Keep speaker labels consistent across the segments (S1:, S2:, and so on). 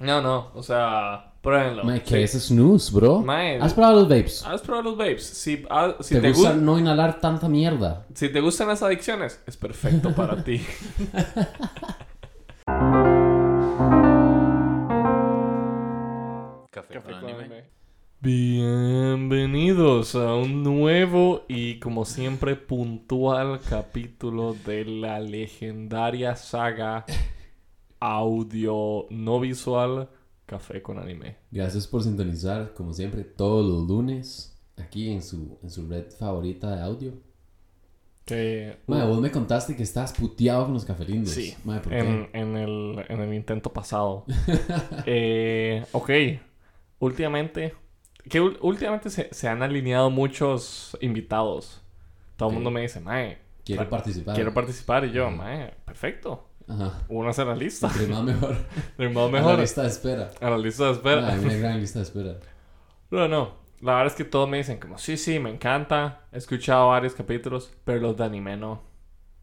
S1: No, no, o sea, pruébenlo.
S2: Mae,
S1: Sí.
S2: ¿qué es snooze, bro?
S1: Mae,
S2: ¿Has probado los vapes?
S1: ¿Has probado los vapes? Si, ah, si
S2: ¿Te,
S1: te,
S2: gusta
S1: gu-
S2: no inhalar tanta mierda?
S1: si te gustan las adicciones, es perfecto para ti.
S2: Café,
S1: Bienvenidos a un nuevo y como siempre puntual capítulo de la legendaria saga audio no visual Café con Anime.
S2: Gracias por sintonizar, como siempre, todos los lunes, aquí en su, en su red favorita de audio.
S1: Que
S2: Mae, vos me contaste que estabas puteado con los cafelindos.
S1: Sí,
S2: Mae, ¿por
S1: en,
S2: qué?
S1: en el, en el intento pasado. Eh, ok, últimamente, que últimamente se, se han alineado muchos invitados. Todo el mundo me dice, Mae,
S2: Quiero participar.
S1: quiero participar. Y yo. Mae, perfecto.
S2: Ajá.
S1: Únase a la lista.
S2: Entre más mejor.
S1: De modo
S2: A la
S1: mejor.
S2: lista de espera.
S1: A la lista de espera.
S2: Mae, una gran lista de espera.
S1: No, no. La verdad es que todos me dicen como, sí, sí, me encanta. He escuchado varios capítulos, pero los de anime no.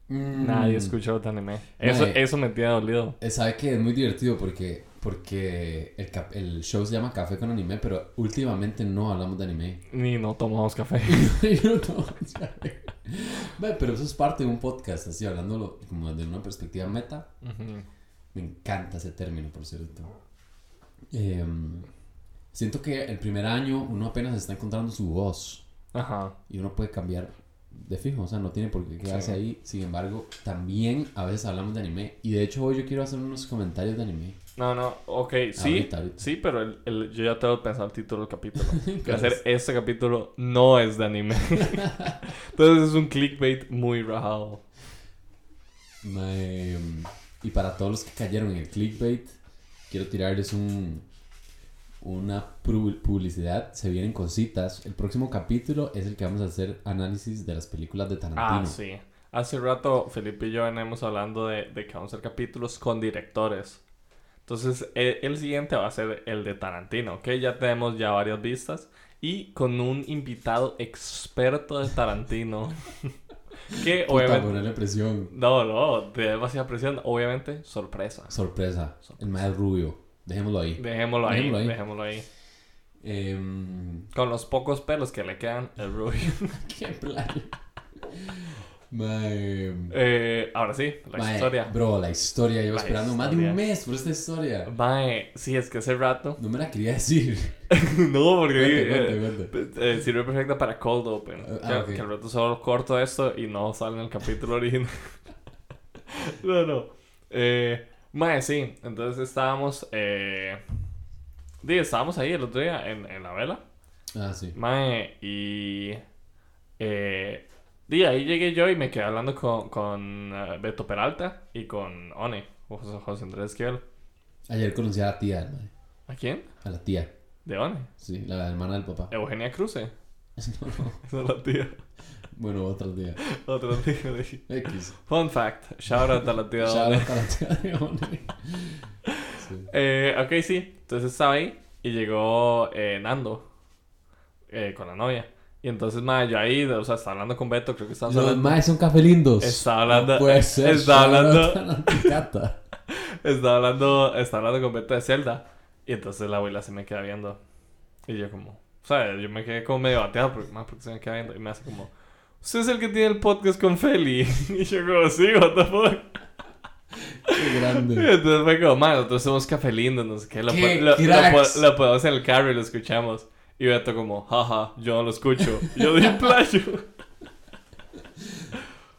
S2: Mm.
S1: Nadie escucha los de anime. Eso, eso me tiene dolido.
S2: Eh, Sabe que es muy divertido porque, porque el, el show se llama Café con Anime, pero últimamente no hablamos de anime.
S1: Ni no tomamos café.
S2: No, no, sabe. Mae, pero eso es parte de un podcast, así hablándolo como de una perspectiva meta.
S1: Ujú.
S2: Me encanta ese término, por cierto. Em, siento que el primer año uno apenas está encontrando su voz
S1: Ajá.
S2: y uno puede cambiar de fijo, o sea, no tiene por qué quedarse
S1: Sí.
S2: ahí. Sin embargo, también a veces hablamos de anime y de hecho hoy yo quiero hacer unos comentarios de anime.
S1: No, no, ok, sí,
S2: Ahorita, ahorita.
S1: sí, pero el, el- yo ya tengo pensado el título del capítulo. Que
S2: ¿Cuál
S1: hacer
S2: es?
S1: este capítulo no es de anime. Entonces es un clickbait muy rajado.
S2: Y para todos los que cayeron en el clickbait, quiero tirarles un una pu- publicidad. Se vienen cositas. El próximo capítulo es el que vamos a hacer análisis de las películas de Tarantino.
S1: Ah, sí. Hace rato Felipe y yo venimos hablando de, de que vamos a hacer capítulos con directores. Entonces el, siguiente va a ser el de Tarantino, ¿ok? Ya tenemos ya varias vistas. Y con un invitado experto de Tarantino. que
S2: Puta,
S1: obviamente...
S2: presión.
S1: No, no, de demasiada presión. Obviamente, sorpresa.
S2: Sorpresa. El más rubio. Dejémoslo ahí.
S1: Dejémoslo ahí,
S2: Dejémoslo ahí.
S1: dejémoslo ahí.
S2: Em,
S1: Con los pocos pelos que le quedan, el rubio.
S2: qué plan. Mae,
S1: Eh, ahora sí, la
S2: mae,
S1: historia.
S2: Bro, la historia. Llevo esperando más de
S1: historia.
S2: un mes por esta historia.
S1: Mae, sí, es que ese rato.
S2: No me la quería decir.
S1: no, porque
S2: Cuente,
S1: eh,
S2: cuente, cuente.
S1: eh, sirve perfecta para cold open.
S2: Ah,
S1: que,
S2: ok.
S1: que al rato solo corto esto y no sale en el capítulo original. no, no. Eh, mae, sí, entonces estábamos. Eh, di, estábamos ahí el otro día en, en la vela.
S2: Ah, sí.
S1: Mae, y. Eh, di, ahí llegué yo y me quedé hablando con, con eh, Beto Peralta y con One, José, José Andrés Esquivel.
S2: Ayer conocí a la tía.
S1: ¿A quién?
S2: A la tía.
S1: De One.
S2: Sí, la hermana del papá.
S1: Eugenia Cruce.
S2: No, no.
S1: Esa es la tía.
S2: Bueno, otro día.
S1: De aquí.
S2: X.
S1: Fun fact. Shout out a la tía de
S2: Shout out a la tía de One. Sí.
S1: Eh, ok, sí. Entonces estaba ahí y llegó eh, Nando eh, con la novia. Y entonces, ma, yo ahí, o sea, estaba hablando con Beto, creo que
S2: Los
S1: hablando.
S2: maes son café lindos.
S1: Estaba hablando-
S2: No puede ser.
S1: estaba hablando-. Estaba hablando, estaba hablando con Beto de Zelda. Y entonces la abuela se me queda viendo. Y yo como, o sea, yo me quedé como medio bateado porque, ma, porque se me queda viendo. Y me hace como, usted es el que tiene el podcast con Feli. Y yo como, sí, what the fuck.
S2: Qué
S1: Y
S2: grande.
S1: entonces fue como, man, nosotros somos café lindo, no sé qué. Lo,
S2: ¡Qué
S1: lo, lo lo ponemos en el carro y lo escuchamos. Y Beto como, jaja, yo no lo escucho. Yo di playo.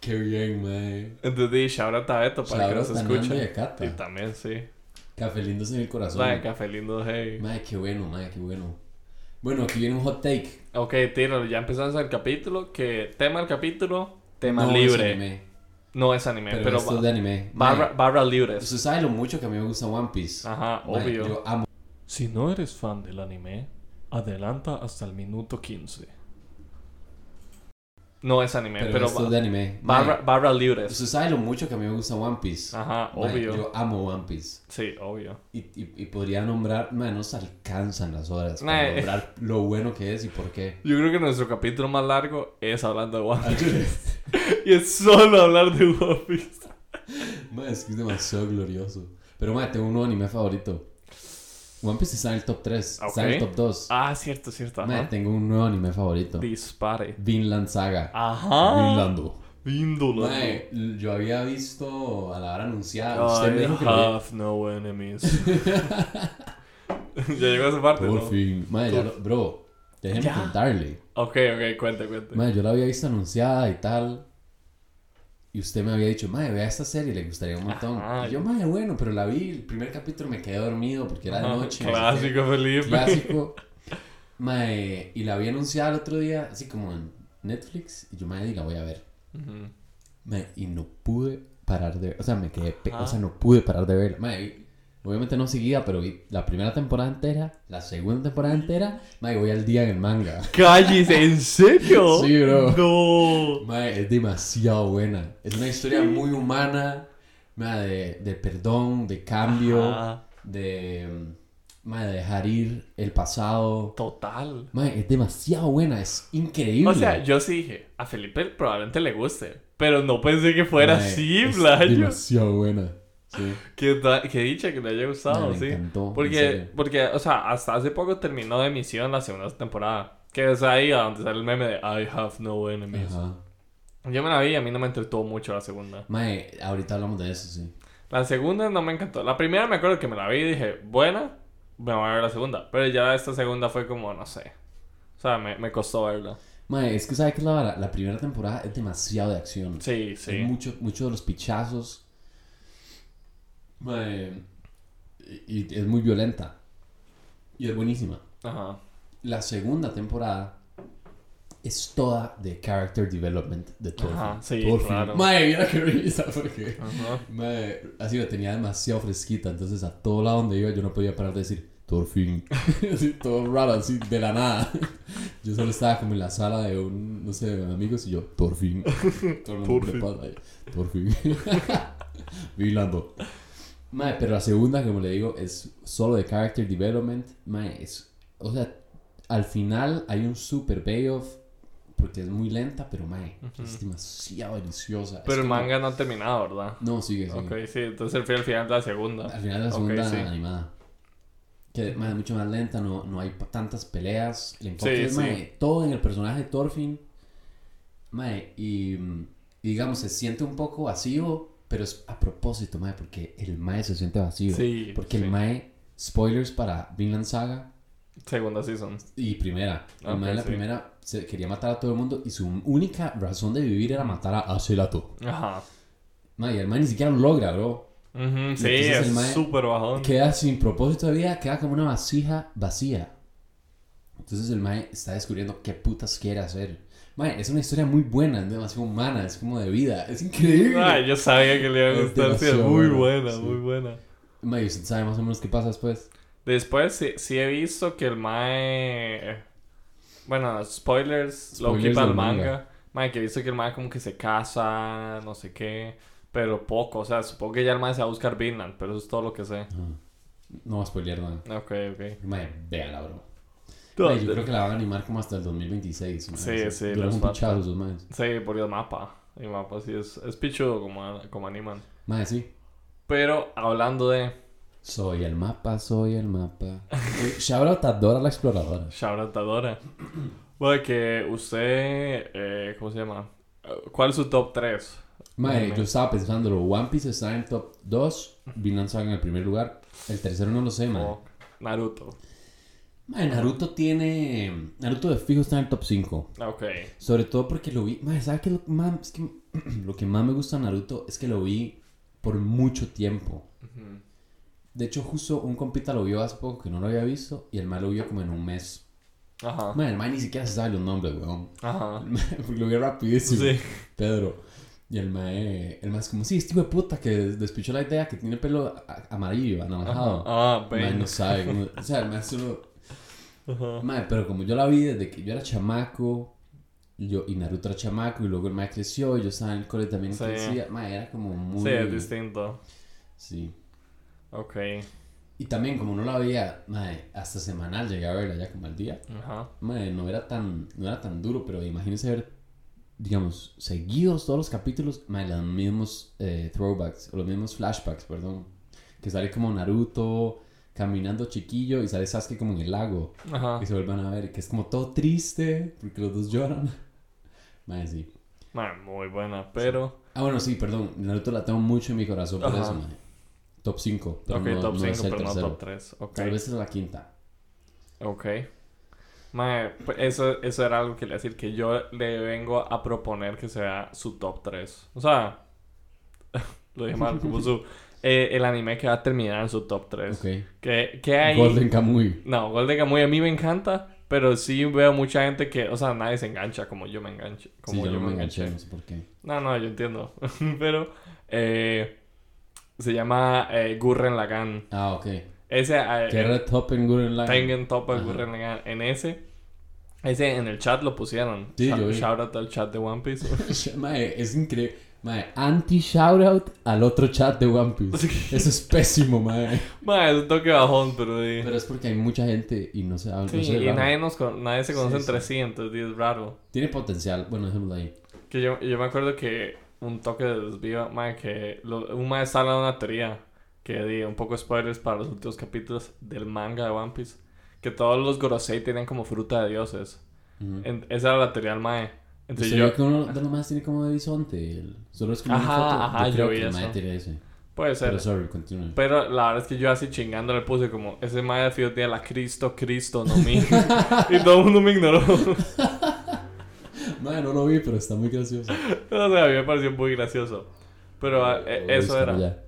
S2: Qué bien, mae.
S1: Entonces shout out a Beto para que
S2: Shout
S1: nos
S2: Nando y
S1: escuche. Y también, sí.
S2: Café lindos en el corazón.
S1: Man, café lindo, hey.
S2: Mae, qué bueno, mae, qué bueno. Bueno, aquí viene un hot take.
S1: Ok, tíralo, ya empezamos el capítulo. Que tema del capítulo, tema
S2: No es
S1: libre.
S2: anime,
S1: No es anime,
S2: pero,
S1: pero,
S2: esto es de anime.
S1: barra,
S2: Mae,
S1: barra libres.
S2: Usted sabe lo mucho que a mí me gusta One Piece.
S1: Ajá,
S2: Mae,
S1: obvio.
S2: Yo amo.
S1: Si no eres fan del anime, adelanta hasta el minuto 15. No es anime,
S2: Pero,
S1: pero,
S2: esto de anime.
S1: barra, barra libres.
S2: Usted sabe lo mucho que a mí me gusta One Piece.
S1: Ajá, obvio.
S2: Yo amo One Piece.
S1: Sí, obvio.
S2: Y, y, y podría nombrar, mae, no se alcanzan las horas para nombrar lo bueno que es y por qué.
S1: Yo creo que nuestro capítulo más largo es hablando de One
S2: Al
S1: Piece. y es solo hablar de One Piece.
S2: Mae, es que es demasiado glorioso. Pero, mae, tengo un nuevo anime favorito. One Piece está en el top 3, está en el top 2.
S1: Ah, cierto, cierto. Ajá.
S2: tengo un nuevo anime favorito.
S1: Dispare.
S2: Vinland Saga.
S1: Ajá.
S2: Vinlando. Mae, yo había visto a la hora anunciada. Usted me
S1: I
S2: dijo que lo vi-
S1: have no enemies. ya llegó a esa parte,
S2: Por
S1: ¿no?
S2: fin. Mae, ya lo- bro, déjeme
S1: Ya.
S2: contarle.
S1: Ok, ok, cuente, cuente.
S2: Mae, yo la había visto anunciada y tal. Y usted me había dicho, mae, vea esta serie, le gustaría un montón.
S1: Ajá.
S2: Y yo, mae, bueno, pero la vi, el primer capítulo me quedé dormido porque era de noche. no sé qué.
S1: Clásico, Felipe.
S2: Clásico. Mae, y la vi anunciada el otro día, así como en Netflix. Y yo, mae, y la voy a ver. Mae, y no pude parar de ver. O sea, me quedé.
S1: Ajá.
S2: O sea, no pude parar de verla. Mae, obviamente no seguía, pero la primera temporada entera, la segunda temporada entera. Mae, voy al día en el manga.
S1: Cállese, ¿en serio?
S2: Sí, bro.
S1: No.
S2: Mae, es demasiado buena. Es una historia muy humana. Mae, de, de perdón, de cambio,
S1: Ajá.
S2: de. Mae, de dejar ir el pasado.
S1: Total.
S2: Mae, es demasiado buena, es increíble.
S1: O sea, yo sí dije, a Felipe probablemente le guste, pero no pensé que fuera
S2: Mae,
S1: así,
S2: es demasiado buena. Sí.
S1: Qué, qué dicha que le haya gustado,
S2: me
S1: sí.
S2: encantó, en
S1: Porque, porque, o sea, hasta hace poco terminó de emisión la segunda temporada. Que es ahí donde sale el meme de I have no enemies.
S2: Ajá.
S1: Yo me la vi y a mí no me entretuvo mucho la segunda.
S2: Mae, ahorita hablamos de eso, sí.
S1: La segunda no me encantó. La primera me acuerdo que me la vi y dije, buena, me voy a ver la segunda. Pero ya esta segunda fue como, no sé. O sea, me, me costó verla.
S2: Mae, es que sabes que la, la primera temporada es demasiado de acción.
S1: Sí, sí.
S2: mucho, mucho de los pichazos. Mae, y, y es muy violenta. Y es buenísima.
S1: Ajá.
S2: La segunda temporada es toda de character development de Thorfinn.
S1: Ajá, sí,
S2: Thorfinn.
S1: claro.
S2: Mae, mira qué risa, porque...
S1: Ajá.
S2: Mae, así la tenía demasiado fresquita, entonces a todo lado donde iba yo no podía parar de decir Thorfinn. así, todo raro, así, de la nada. Yo solo estaba como en la sala de un, no sé, de amigos y yo, Thorfinn. Todo el mundo
S1: Thorfinn.
S2: le Mae, pero la segunda, como le digo, es solo de character development. Mae, es, o sea, al final hay un super payoff porque es muy lenta, pero mae, es demasiado deliciosa. Es
S1: Pero el
S2: como-
S1: manga no ha terminado, ¿verdad?
S2: No, sigue, sigue.
S1: Ok, sí. Entonces fui al final de la segunda.
S2: Al final de la segunda
S1: sí.
S2: animada. Que mae, es mucho más lenta, no, no hay tantas peleas. El enfoque
S1: Sí,
S2: es
S1: sí.
S2: mae, todo en el personaje de Thorfinn. Mae, y, y digamos, se siente un poco vacío, pero es a propósito, mae, porque el mae se siente vacío.
S1: Sí.
S2: porque
S1: sí.
S2: el mae, spoilers para Vinland Saga
S1: Segunda season.
S2: y primera. El
S1: Ok,
S2: mae en la
S1: sí.
S2: primera se quería matar a todo el mundo y su única razón de vivir era matar a Acelato.
S1: Ajá.
S2: Mae, el mae ni siquiera lo logra, bro.
S1: Ujú,
S2: Y
S1: Sí,
S2: el
S1: es súper bajón.
S2: queda sin propósito de vida, queda como una vasija vacía. Entonces el Mae está descubriendo qué putas quiere hacer. Mae, es una historia muy buena, es demasiado humana, es como de vida, es increíble.
S1: Ay, yo sabía que le iba a
S2: Es
S1: gustar. Sí, es muy
S2: buena, sí.
S1: muy buena.
S2: Mae, ¿usted sabe más o menos qué pasa después?
S1: Después sí, sí he visto que el Mae. Bueno, spoilers, lo
S2: Spoilers
S1: quita el manga.
S2: manga.
S1: Mae, que he visto que el Mae como que se casa, no sé qué. Pero poco, o sea, supongo que ya el Mae se va a buscar Vinland, pero eso es todo lo que sé.
S2: Ah, no va a spoilear nada.
S1: Ok, ok.
S2: Mae, véala, bro. Yo creo que la van a animar como hasta el 2026. mae,
S1: Sí,
S2: sea,
S1: sí,
S2: Duran un pichazo esos maes.
S1: Sí, por el mapa. El mapa sí es, es pichudo como, como animan.
S2: Mae, sí.
S1: Pero hablando de
S2: Soy el mapa, soy el mapa. Eh, Shoutout a Dora la exploradora.
S1: Shoutoutadora. Bueno, que usted, eh, ¿cómo se llama? ¿Cuál es su top 3?
S2: Mae,
S1: Anime.
S2: yo estaba pensándolo. One Piece está en el top 2. Vinland Saga en el primer lugar. El tercero no lo sé, mae.
S1: O Naruto.
S2: Mae, Naruto tiene. Naruto de fijo está en el top 5.
S1: Ok.
S2: Sobre todo porque lo vi. Mae, ¿sabes qué? Lo, más, es que lo que más me gusta de Naruto es que lo vi por mucho tiempo.
S1: Ujú.
S2: De hecho, justo un compita lo vio hace poco que no lo había visto. Y el mae lo vio como en un mes.
S1: Ajá.
S2: Mae, el mae ni siquiera se sabe los nombres, weón.
S1: Ajá.
S2: Porque lo vio rapidísimo.
S1: Sí.
S2: Pedro. Y el mae, el mae es como, sí, este hijo de puta que despichó la idea que tiene pelo amarillo, anaranjado.
S1: Ah,
S2: no sabe. cómo- o sea, el mae solo...
S1: Ajá.
S2: Mae, pero como yo la vi desde que yo era chamaco, y yo, y Naruto era chamaco, y luego el mae creció, y yo estaba en el cole también
S1: Sí.
S2: crecía. Mae, era como muy...
S1: Sí, es distinto.
S2: Sí.
S1: Ok.
S2: Y también como no la veía, mae, hasta semanal llegué a verla ya como al día.
S1: Ajá.
S2: Mae, no era tan, no era tan duro, pero imagínense ver, digamos, seguidos todos los capítulos, mae, los mismos eh, throwbacks, o los mismos flashbacks, perdón. Que sale como Naruto caminando chiquillo y sale Sasuke como en el lago.
S1: Ajá.
S2: Y se vuelvan a ver, que es como todo triste, porque los dos lloran. Mae, sí.
S1: Mae, muy buena, pero...
S2: Ah, bueno, sí, perdón. Naruto la tengo mucho en mi corazón por
S1: Ajá.
S2: eso, mae. Top 5. Pero
S1: ok,
S2: no,
S1: top
S2: no
S1: 5,
S2: es el
S1: pero no
S2: tercero.
S1: top 3. Ok.
S2: Tal vez es la quinta.
S1: Ok. Mae, pues eso, eso era algo que le decir, que yo le vengo a proponer que sea su top 3. O sea, lo dije mal, como su... eh, el anime que va a terminar en su top 3.
S2: Ok.
S1: Que, que hay...
S2: Golden Kamuy.
S1: No, Golden Kamuy a mí me encanta, pero sí veo mucha gente que, o sea, nadie se engancha como yo me enganché. Como
S2: Sí, yo, me enganché, no sé por qué.
S1: No, no, yo entiendo. pero eh, se llama eh, Gurren Lagann.
S2: Ah, ok.
S1: Ese... eh,
S2: Que era top en Gurren Lagann.
S1: Tengen Top
S2: Ajá.
S1: Gurren Lagann. En ese... Ese en el chat lo pusieron.
S2: Sí,
S1: Shout-
S2: yo vi.
S1: Shout out al chat de One Piece.
S2: Es increíble. Mae, anti-shoutout al otro chat de One Piece. Eso es pésimo, mae.
S1: Mae, es un toque bajón, pero... di-
S2: Pero es porque hay mucha gente y no se habla.
S1: Sí,
S2: no sé,
S1: y
S2: raro.
S1: nadie, nos, con- nadie se conoce
S2: Sí,
S1: entre
S2: sí.
S1: sí, entonces es raro.
S2: Tiene potencial. Bueno, dejémoslo ahí.
S1: Que yo, yo me acuerdo que un toque de desvío, mae, que lo- un mae sale de una teoría que di un poco spoilers para los últimos capítulos del manga de One Piece. Que todos los Gorosei tenían como fruta de dioses. En- esa era la teoría del mae. Entonces
S2: ¿Usted
S1: yo...
S2: que uno de los más tiene como de bisonte? El- Solo es como una
S1: Ajá,
S2: foto.
S1: ajá, yo
S2: creo
S1: vi
S2: que
S1: eso.
S2: ese.
S1: Puede ser.
S2: Pero sorry.
S1: Pero la verdad es que yo así chingando le puse como, ese mae de Fido tiene la Cristo, Cristo, no mí. y todo el mundo me ignoró.
S2: Mae, no lo vi, pero está muy gracioso.
S1: o sea, a mí me pareció muy gracioso. Pero ah, eh, eso era.
S2: ya.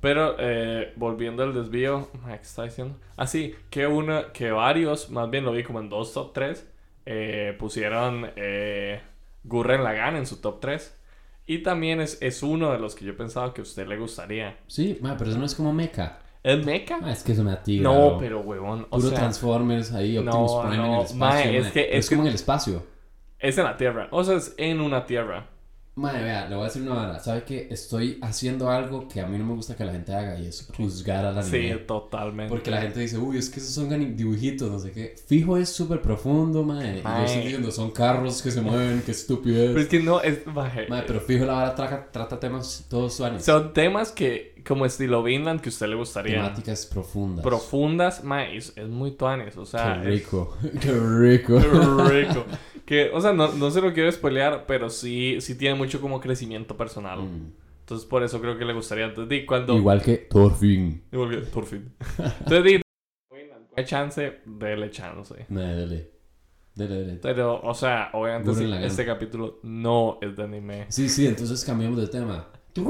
S1: Pero eh, volviendo al desvío, ¿qué está diciendo? Así, que uno, que varios, más bien lo vi como en dos top 3, pusieron eh, Gurren Lagann en su top 3. Y también es, es uno de los que yo pensaba que a usted le gustaría.
S2: Sí, mae, pero eso no es como mecha.
S1: ¿Es Mecha?
S2: Ah, es que eso me atiga.
S1: no, pero huevón, o
S2: Puro
S1: sea,
S2: Transformers ahí, Optimus
S1: No,
S2: Prime en el espacio.
S1: es que- que-
S2: como en el espacio.
S1: es en la Tierra. O sea, es en una Tierra.
S2: Mae, vea, le voy a decir una vara. ¿Sabe que Estoy haciendo algo que a mí no me gusta que la gente haga y es juzgar al anime.
S1: Sí, totalmente.
S2: Porque la gente dice, uy, es que esos son dibujitos, no sé qué. Fijo es súper profundo, mae. Y yo estoy diciendo, son carros que se mueven, qué estupidez.
S1: Pero es que no, es... maje,
S2: Mae, pero fijo la vara trata, trata temas todos suaves.
S1: Son temas que, como estilo Vinland, que a usted le gustaría.
S2: Temáticas profundas.
S1: Profundas, mae, es, es muy tuanes, o sea...
S2: Qué
S1: es-
S2: rico. Qué rico.
S1: Qué rico. Que, o sea, no, no se lo quiero spoilear, pero sí, sí tiene mucho como crecimiento personal.
S2: Mm.
S1: Entonces, por eso creo que le gustaría. Entonces, cuando...
S2: Igual que Thorfinn.
S1: Igual que, por fin. Entonces, di... Hay chance, dele chance.
S2: Dale. Dale, dale.
S1: Pero, o sea, obviamente
S2: Gurren
S1: este, capítulo no es de anime.
S2: Sí, sí, entonces cambiamos de tema.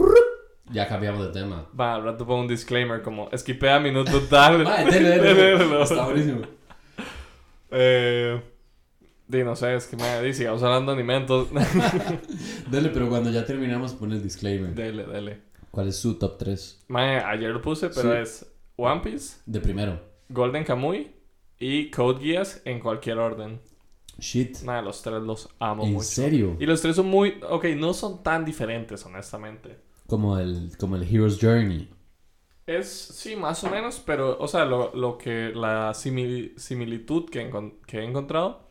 S2: Ya cambiamos de tema.
S1: Va, al rato pongo un disclaimer como, esquipea minuto tal. Dele, dele.
S2: Está buenísimo.
S1: Eh... Di, no sé, es que me di, sigamos hablando de anime, entonces...
S2: Dale, pero cuando ya terminamos pon el disclaimer.
S1: dele, dele.
S2: ¿Cuál es su top 3?
S1: Mae, ayer lo puse, pero
S2: Sí.
S1: es One Piece,
S2: De primero.
S1: Golden Kamuy y Code Geass en cualquier orden.
S2: Shit.
S1: Nada, los tres los amo
S2: ¿En
S1: mucho.
S2: serio?
S1: Y los tres son muy... Ok, no son tan diferentes, honestamente.
S2: Como el, como el Hero's Journey.
S1: Es, sí, más o menos, pero, o sea, lo, lo que, la simili- similitud que, que he encontrado,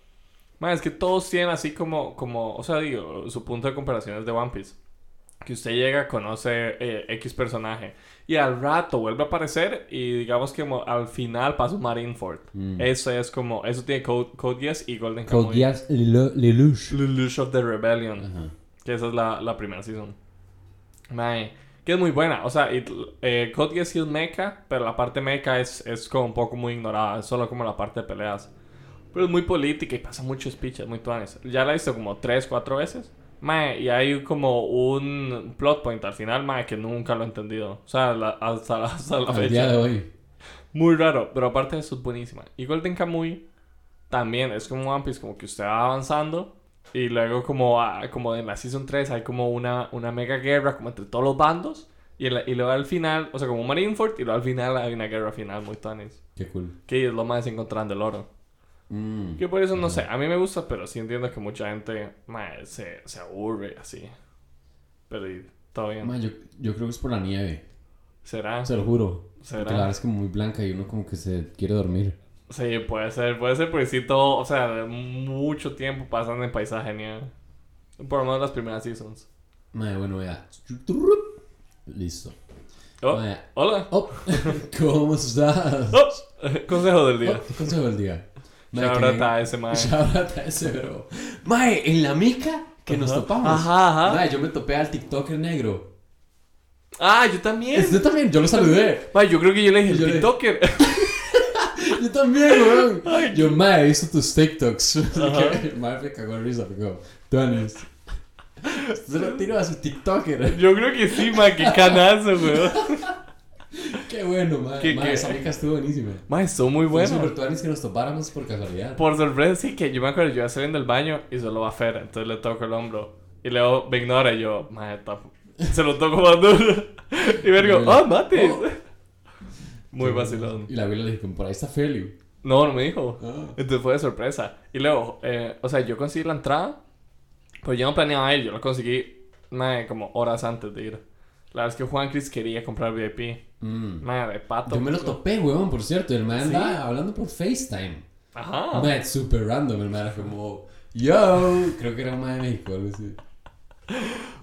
S1: mae, es que todos tienen así como, como, o sea, digo, su punto de comparación es de One Piece. Que usted llega, conoce eh, X personaje, y al rato vuelve a aparecer, y digamos que al final pasa un Marineford.
S2: Mm.
S1: Eso es como, eso tiene Code, Code Geass y Golden
S2: Code
S1: Kamuy.
S2: Geass Lelu- Lelouch.
S1: Lelouch of the Rebellion.
S2: Ajá.
S1: Que esa es la, la primera season. Mae, que es muy buena. O sea, y, eh, Code Geass sí es mecha, pero la parte mecha es, es como un poco muy ignorada. Es solo como la parte de peleas. Pero es muy política y pasa mucho speech, es muy tuanes. Ya la he visto como 3, 4 veces. Mae, y hay como un plot point al final, mae, que nunca lo he entendido. O sea, la- hasta, hasta la
S2: Al
S1: fecha.
S2: día de hoy.
S1: Muy raro, pero aparte de eso es buenísima. Y Golden Kamuy también es como One Piece, como que usted va avanzando y luego como, ah, como en la Season 3 hay como una, una mega guerra como entre todos los bandos y, y luego al final, o sea, como Marineford y luego al final hay una guerra final muy tuanis.
S2: Qué cool.
S1: Que es lo más encontrando el oro.
S2: Mm.
S1: Que por eso no sé, a mí me gusta, pero sí entiendo que mucha gente se, se aburre así. Pero todo bien.
S2: Yo, yo creo que es por la nieve.
S1: ¿Será?
S2: Se lo juro.
S1: ¿Será?
S2: Porque la verdad es como muy blanca y uno como que se quiere dormir.
S1: Sí, puede ser, puede ser porque sí todo, o sea, mucho nieve pasando en paisaje nieve. Por lo menos las primeras seasons.
S2: Madre, bueno, vea. Listo.
S1: Oh, hola.
S2: oh, ¿Cómo estás?
S1: Oh, consejo del día.
S2: Oh, consejo del día. Mae,
S1: Shout
S2: que
S1: out
S2: me-
S1: a ese mae.
S2: Shout out a ese, bro. Mae, en la mica que nos topamos.
S1: Ajá, ajá.
S2: Mae, yo me topé al TikToker negro.
S1: Ah, yo también.
S2: Yo también, yo lo saludé.
S1: Mae, yo creo que yo le dije
S2: Yo
S1: el
S2: le-
S1: TikToker.
S2: Yo también, weón. Yo, mae, he visto tus TikToks. Que- Mae, me cagó de risa, me dijo, Tuanis. Se lo tiro a su TikToker.
S1: Yo creo que sí, mae, qué canazo, weón.
S2: Qué bueno, mae.
S1: ¿Qué-
S2: Mae,
S1: qué?
S2: esa mica estuvo buenísima.
S1: Mae, son muy
S2: Fue
S1: buenos.
S2: super tuanis que nos topáramos por casualidad.
S1: Por sorpresa, sí, que yo me acuerdo, yo iba saliendo del baño y solo va a Fer, entonces le toco el hombro. Y luego me ignora y yo, está- se lo toco más duro. Y me digo, ah, mate.
S2: Oh.
S1: Muy vacilón.
S2: Y la abuela le dijo, por ahí está Feli.
S1: No, no me dijo.
S2: Ah.
S1: Entonces fue de sorpresa. Y luego, eh, o sea, yo conseguí la entrada, pero yo no planeaba ir, yo la conseguí mae, como horas antes de ir. La verdad es que Juan Chris quería comprar VIP.
S2: Mm.
S1: Mae, de pato.
S2: Yo me lo topé, weón, por cierto. El man
S1: ¿Sí?
S2: andaba hablando por FaceTime.
S1: Ajá.
S2: Man, super random. El man era como, yo. Creo que era un man de México, algo así.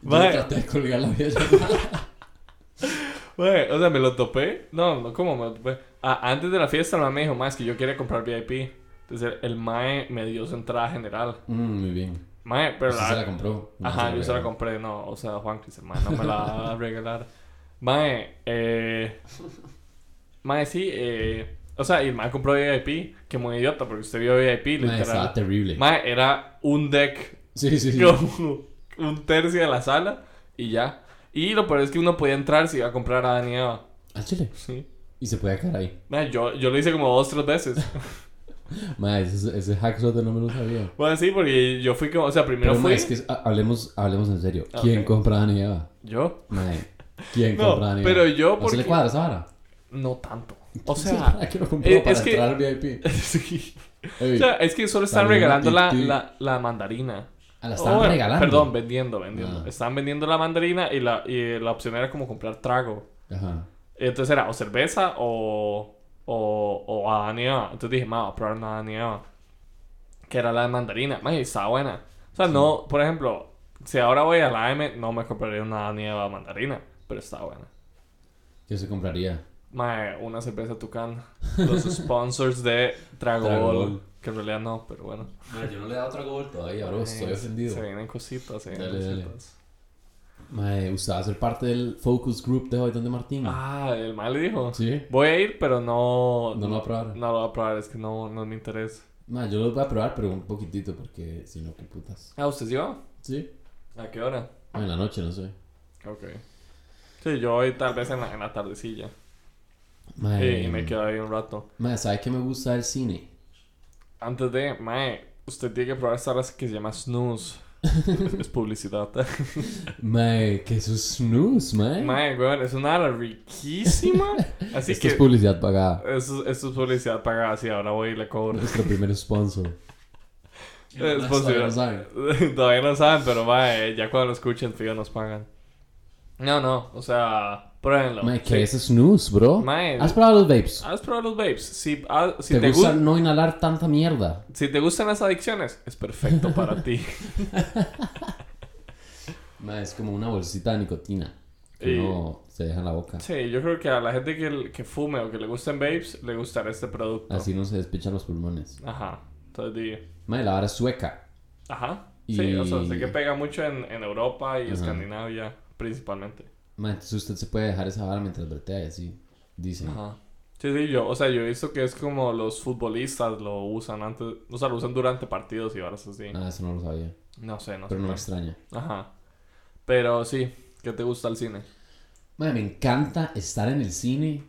S2: Yo traté de colgar la videollamada.
S1: Mae, o sea, me lo topé. No, no, ¿cómo me lo topé? Ah, antes de la fiesta, el mae me dijo, mae, es que yo quería comprar VIP. Entonces el mae me dio su entrada general.
S2: Mm, muy bien.
S1: Mae, pero
S2: Usted
S1: la...
S2: se la compró. No
S1: Ajá, yo se la compré, no, o sea, Juan Cris, mae, no me la va a regalar. Mae, eh. Mae, sí, eh. O sea, y el mae compró VIP, que muy idiota, porque usted vio VIP,
S2: Mae, estaba
S1: literal.
S2: terrible.
S1: Mae, era un deck,
S2: Sí, sí, sí.
S1: como un tercio de la sala, y ya. Y lo peor es que uno podía entrar si iba a comprar a Dani Eva.
S2: Ah, chile.
S1: Sí.
S2: Y se puede quedar ahí.
S1: Mae, yo, yo lo hice como dos, tres veces.
S2: Mae, ese, ese hackshot no me lo sabía.
S1: bueno, sí, porque yo fui como, o sea, primero
S2: Pero,
S1: fui.
S2: mae, es que es- ha- hablemos, hablemos en serio. ¿Quién
S1: Ok.
S2: compra a Dani Eva?
S1: Yo.
S2: Mae, ¿quién
S1: No,
S2: compra a Dani y
S1: pero yo
S2: ¿No se
S1: porque-
S2: le cuadra esa vara?
S1: No tanto. O
S2: Sí,
S1: sea.
S2: ¿para qué lo compró?
S1: eh,
S2: para
S1: es que-
S2: entrar al VIP.
S1: sí.
S2: Ey,
S1: O sea, es que solo están regalando la, la, la mandarina.
S2: ah, la estaban
S1: Oh,
S2: regalando.
S1: Perdón, vendiendo, vendiendo.
S2: Ah.
S1: Estaban vendiendo la mandarina y la, y la opción era como comprar trago.
S2: Ajá.
S1: Entonces era o cerveza o, o, o a Dani Eva. Entonces dije, ma, voy a probar una Eva. Que era la de mandarina. Ma, y estaba buena. O sea, no, por ejemplo, si ahora voy a la M, no me compraría una Dani Eva mandarina. Pero está buena.
S2: ¿Qué se compraría?
S1: Ma, una cerveza Tucán. Los sponsors de Trago
S2: Trago
S1: Ball.
S2: Ball.
S1: Que en realidad no, pero bueno.
S2: Mae, yo no le he dado otra gol todavía, bro. Estoy ofendido.
S1: Se vienen cositas, se vienen
S2: Dale, dale.
S1: cositas.
S2: Mae, usted va a ser parte del focus group de Hoyton de Martín.
S1: Ah, el mal le dijo.
S2: ¿Sí?
S1: Voy a ir, pero no.
S2: No lo va a probar.
S1: No lo voy a probar, es que no, no me interesa.
S2: Mae, yo lo voy a probar, pero un poquitito, porque si no, qué putas.
S1: Ah, ¿usted sí va?
S2: ¿Sí?
S1: ¿A qué hora?
S2: Ah, en la noche, no sé.
S1: Ok. Sí, yo voy tal vez en la, en la tardecilla.
S2: Mae,
S1: y me quedo ahí un rato.
S2: Mae, ¿sabe qué me gusta del cine?
S1: Antes de, Mae, usted tiene que probar esta raza que se llama Snooze. es publicidad.
S2: Mae, que eso es snooze, mae.
S1: Mae, weón, es una hora riquísima. Así
S2: Esto
S1: que.
S2: es publicidad pagada.
S1: Esto, esto es publicidad pagada, sí, ahora voy y le cobro.
S2: Nuestro primer sponsor.
S1: Es
S2: Todavía
S1: posible.
S2: no saben.
S1: Todavía no saben, pero mae, ya cuando lo escuchen, fijo, nos pagan. No, no, o sea, pruébenlo.
S2: Mae,
S1: Sí.
S2: ¿qué es snooze, bro?
S1: Mae,
S2: ¿Has probado los vapes?
S1: ¿Has probado los vapes? Si, ah, si
S2: ¿Te,
S1: te,
S2: gusta
S1: gu-
S2: no inhalar tanta mierda?
S1: si te gustan las adicciones, es perfecto para ti.
S2: Mae, es como una bolsita de nicotina. Que uno se deja en la boca.
S1: Sí, yo creo que a la gente que, que fume o que le gusten vapes, le gustará este producto.
S2: Así no se despichan los pulmones.
S1: Ajá. Entonces,
S2: Mae, la vara es sueca.
S1: ajá.
S2: Y-
S1: Sí, o sea, sé que pega mucho en, en Europa y
S2: Ajá.
S1: Escandinavia, principalmente.
S2: Mae, entonces usted se puede dejar esa vara mientras bretea y así. Dicen.
S1: Ajá. Sí, sí, yo, o sea, yo he visto que es como los futbolistas lo usan antes, o sea, lo usan durante partidos y varas así.
S2: Ah, eso no lo sabía.
S1: No sé, no
S2: Pero no me
S1: sé.
S2: extraña.
S1: Ajá. Pero sí, ¿qué te gusta el cine?
S2: Mae, me encanta estar en el cine.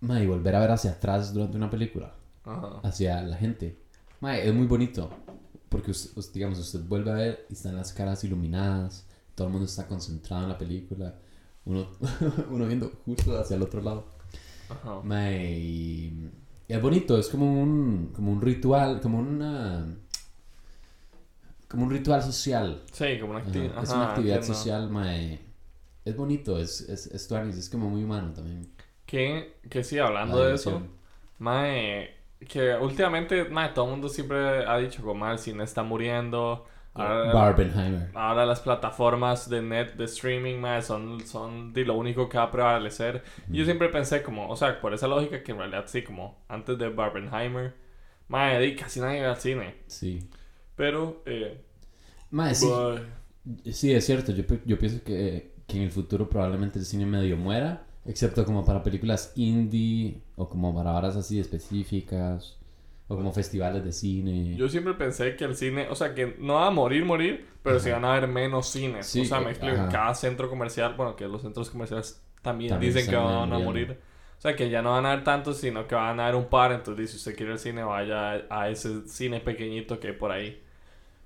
S2: Mae, y volver a ver hacia atrás durante una película.
S1: Ajá.
S2: Hacia la gente. Mae, es muy bonito. Porque, digamos, usted vuelve a ver y están las caras iluminadas. Todo el mundo está concentrado en la película. Uno, uno viendo justo hacia el otro lado.
S1: Ajá.
S2: Mae, y, y es bonito. Es como un, como un ritual. Como una... Como un ritual social.
S1: Sí, como una
S2: Ajá,
S1: actividad.
S2: es una actividad social, mae. Es bonito, es, es, es es como muy humano también.
S1: Que, que sí, hablando
S2: La
S1: de eso, mae, que últimamente, mae, todo el mundo siempre ha dicho como, "Mae, el cine está muriendo, Ahora,
S2: Barbenheimer.
S1: ahora las plataformas de net, de streaming, mae, son, son de lo único que va a prevalecer. Y yo siempre pensé como, o sea, por esa lógica que en realidad sí, como antes de Barbenheimer, di, casi nadie iba al cine.
S2: Sí.
S1: Pero, eh,
S2: Mae, sí, sí, es cierto. Yo, yo pienso que, que en el futuro probablemente el cine medio muera. Excepto como para películas indie o como para horas así específicas. O como festivales de cine.
S1: Yo siempre pensé que el cine, o sea, que no va a morir, morir, pero sí van a haber menos cines.
S2: Sí,
S1: o sea, me
S2: eh,
S1: explico, en
S2: ajá.
S1: cada centro comercial, bueno, que los centros comerciales también,
S2: También
S1: dicen que van a morir. O sea, que ya no van a haber tantos, sino que van a haber un par. Entonces, si usted quiere el cine, vaya a ese cine pequeñito que hay por ahí.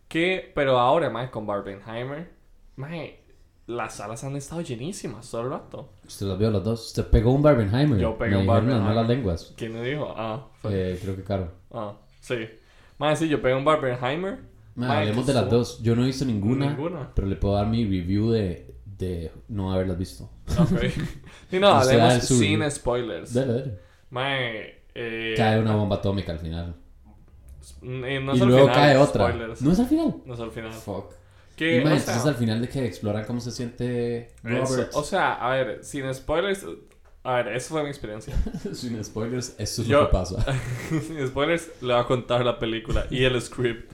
S1: Que, pero ahora, más con Barbenheimer, mae, las salas han estado llenísimas todo el rato.
S2: Usted los vio los dos. Usted pegó un Barbenheimer.
S1: Yo pegué
S2: Me
S1: un
S2: las
S1: Barbenheimer.
S2: malas lenguas.
S1: ¿Quién me dijo? Ah, fue.
S2: Eh, creo que caro.
S1: Ah, sí. Más sí, yo pegué un Barbenheimer.
S2: Mae, hablemos de las dos. Yo no he visto ninguna.
S1: Ninguna.
S2: Pero le puedo dar mi review de, de no haberlas visto.
S1: Ok. Y no, hablemos sin spoilers.
S2: Dale, dale.
S1: Mae, eh,
S2: Cae una bomba atómica al final.
S1: eh, no
S2: y
S1: es al
S2: luego
S1: final,
S2: cae otra.
S1: Spoilers.
S2: ¿No es al final?
S1: No es al final.
S2: Fuck. Mae,
S1: o, sea,
S2: entonces al final de que exploran cómo se siente
S1: eso-
S2: Robert.
S1: o sea, a ver, sin spoilers. A ver, esa fue mi experiencia.
S2: Sin spoilers, eso es
S1: Yo-
S2: lo que pasa.
S1: sin spoilers, le voy a contar la película y el script.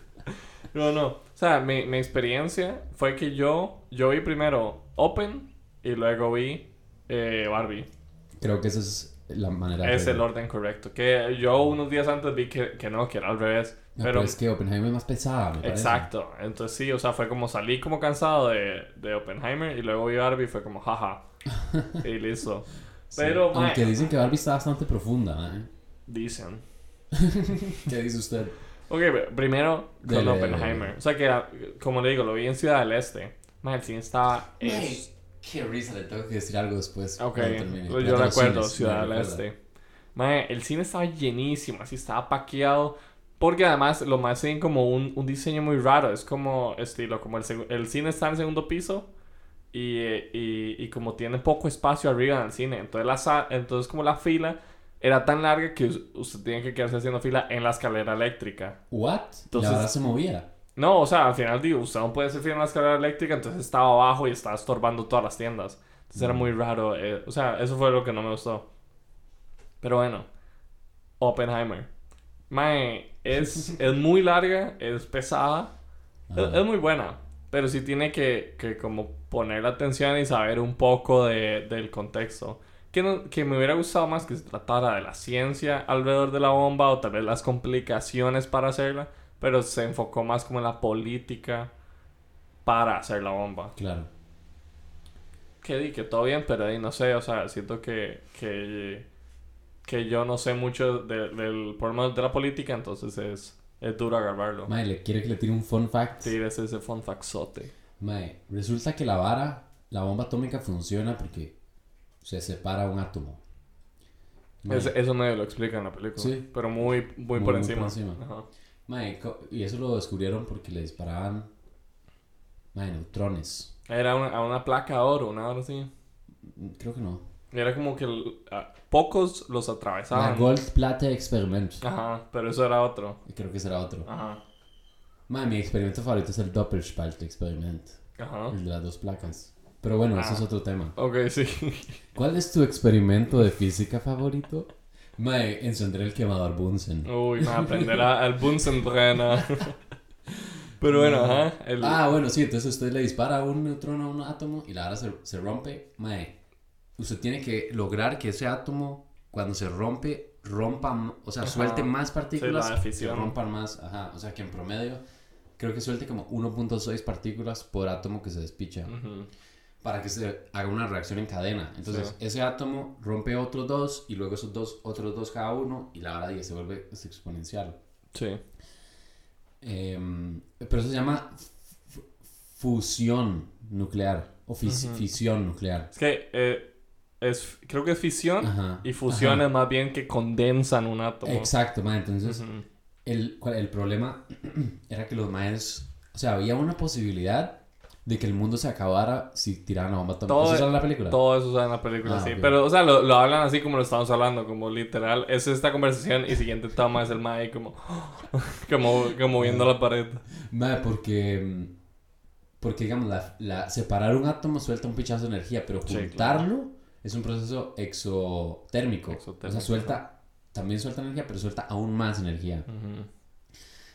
S1: No, no. O sea, mi, mi experiencia fue que yo, yo vi primero Open y luego vi eh, Barbie.
S2: Creo que esa es la manera
S1: Es el orden correcto. Que yo unos días antes vi que, que no, que era al revés.
S2: No,
S1: pero
S2: pero es que Oppenheimer es más pesada, me parece.
S1: Exacto. Entonces sí, o sea, fue como salí como cansado de, de Oppenheimer y luego vi Barbie y fue como jaja. y listo.
S2: Sí.
S1: Pero, mae,
S2: Aunque dicen que Barbie está bastante profunda, ¿eh?
S1: dicen.
S2: ¿Qué dice usted?
S1: Ok, primero con
S2: Dele,
S1: Oppenheimer. O sea que, como le digo, lo vi en Ciudad del Este. Mae, el cine estaba... es-
S2: Qué risa, le tengo que decir algo después.
S1: Ok, yo recuerdo
S2: cines,
S1: Ciudad del. Este. Mae, el cine estaba llenísimo, así estaba paqueado. Porque además lo más tienen como un, un diseño muy raro. Es como estilo, como el, el cine está en el segundo piso. Y, y, y como tiene poco espacio arriba en el cine. Entonces, la, entonces como la fila era tan larga que us- usted tiene que quedarse haciendo fila en la escalera eléctrica.
S2: ¿What?
S1: Entonces-
S2: la se movía.
S1: No, o sea, al final digo, usted no puede hacer fila en la escalera eléctrica, entonces estaba abajo y estaba estorbando todas las tiendas. Entonces era muy raro. eh, o sea, eso fue lo que no me gustó. Pero bueno, Oppenheimer. Mae, es, es muy larga, es pesada, es,
S2: Ajá.
S1: es muy buena. Pero sí tiene que, que como poner la atención y saber un poco de, del contexto. Que, no- que me hubiera gustado más que se tratara de la ciencia alrededor de la bomba o tal vez las complicaciones para hacerla. Pero se enfocó más como en la política para hacer la bomba.
S2: Claro.
S1: Que di, que todo bien, pero ahí no sé, o sea, siento que, que, que yo no sé mucho de- del problema de la política, entonces es, es duro agarrarlo.
S2: Mae, ¿le quiere que le tire un fun fact?
S1: Sí, ese fun factsote.
S2: Mae, resulta que la vara, la bomba atómica funciona porque se separa un átomo. Mae,
S1: Ese- eso medio lo explica en la película.
S2: Sí.
S1: Pero muy, muy,
S2: Muy,
S1: por
S2: muy
S1: encima.
S2: por encima.
S1: Ajá.
S2: mae, y eso lo descubrieron porque le disparaban, mae, neutrones.
S1: Era una, a una placa de oro, una hora así.
S2: Creo que no.
S1: Era como que a- pocos los
S2: La
S1: atravesaban.
S2: Gold Plate Experiment.
S1: Ajá, pero eso era otro.
S2: Creo que será otro.
S1: Ajá.
S2: Mae, mi experimento favorito es el Doppelspalt Experiment.
S1: Ajá.
S2: El de las dos placas. Pero bueno, eso
S1: Ah.
S2: es otro tema.
S1: Ok, sí.
S2: ¿Cuál es tu experimento de física favorito? Mae, encender el quemador Bunsen.
S1: Uy, me aprender a- al Bunsenbrenner. Pero bueno, ajá. El,
S2: Ah, bueno, sí, entonces usted le dispara un neutrón a un átomo y la vara se, se rompe. Mae, usted tiene que lograr que ese átomo, cuando se rompe, rompa, o sea,
S1: Ajá.
S2: suelte más partículas
S1: Sí, la
S2: que rompan más. Ajá, o sea, que en promedio creo que suelte como 1.6 partículas por átomo que se despicha para que se haga una reacción en cadena. Entonces,
S1: Sí.
S2: ese átomo rompe otros dos y luego esos dos, otros dos cada uno y la vara ya se vuelve es exponencial.
S1: Sí.
S2: Em, pero eso se llama fu- fusión nuclear o fis- fisión nuclear.
S1: Es que eh, es, creo que es fisión
S2: Ajá.
S1: y fusión
S2: ajá.
S1: es más bien que condensan un átomo.
S2: Exacto, entonces. El, el problema era que los maes, o sea, había una posibilidad de que el mundo se acabara si tiraran la bomba atómica.
S1: Todo-
S2: ¿Eso sale en la película?
S1: Todo eso sale en la película,
S2: Ah,
S1: sí.
S2: ok.
S1: Pero, o sea, lo, lo hablan así como lo estamos hablando, como literal. Es esta conversación y siguiente toma es el mae como... como, como viendo la pared.
S2: Mae, porque. Porque, digamos, la, la- separar un átomo suelta un pichazo de energía, pero
S1: Sí,
S2: juntarlo es un proceso exotérmico.
S1: Exotérmico,
S2: O sea, suelta. También suelta energía, pero suelta aún más energía.
S1: Ujú.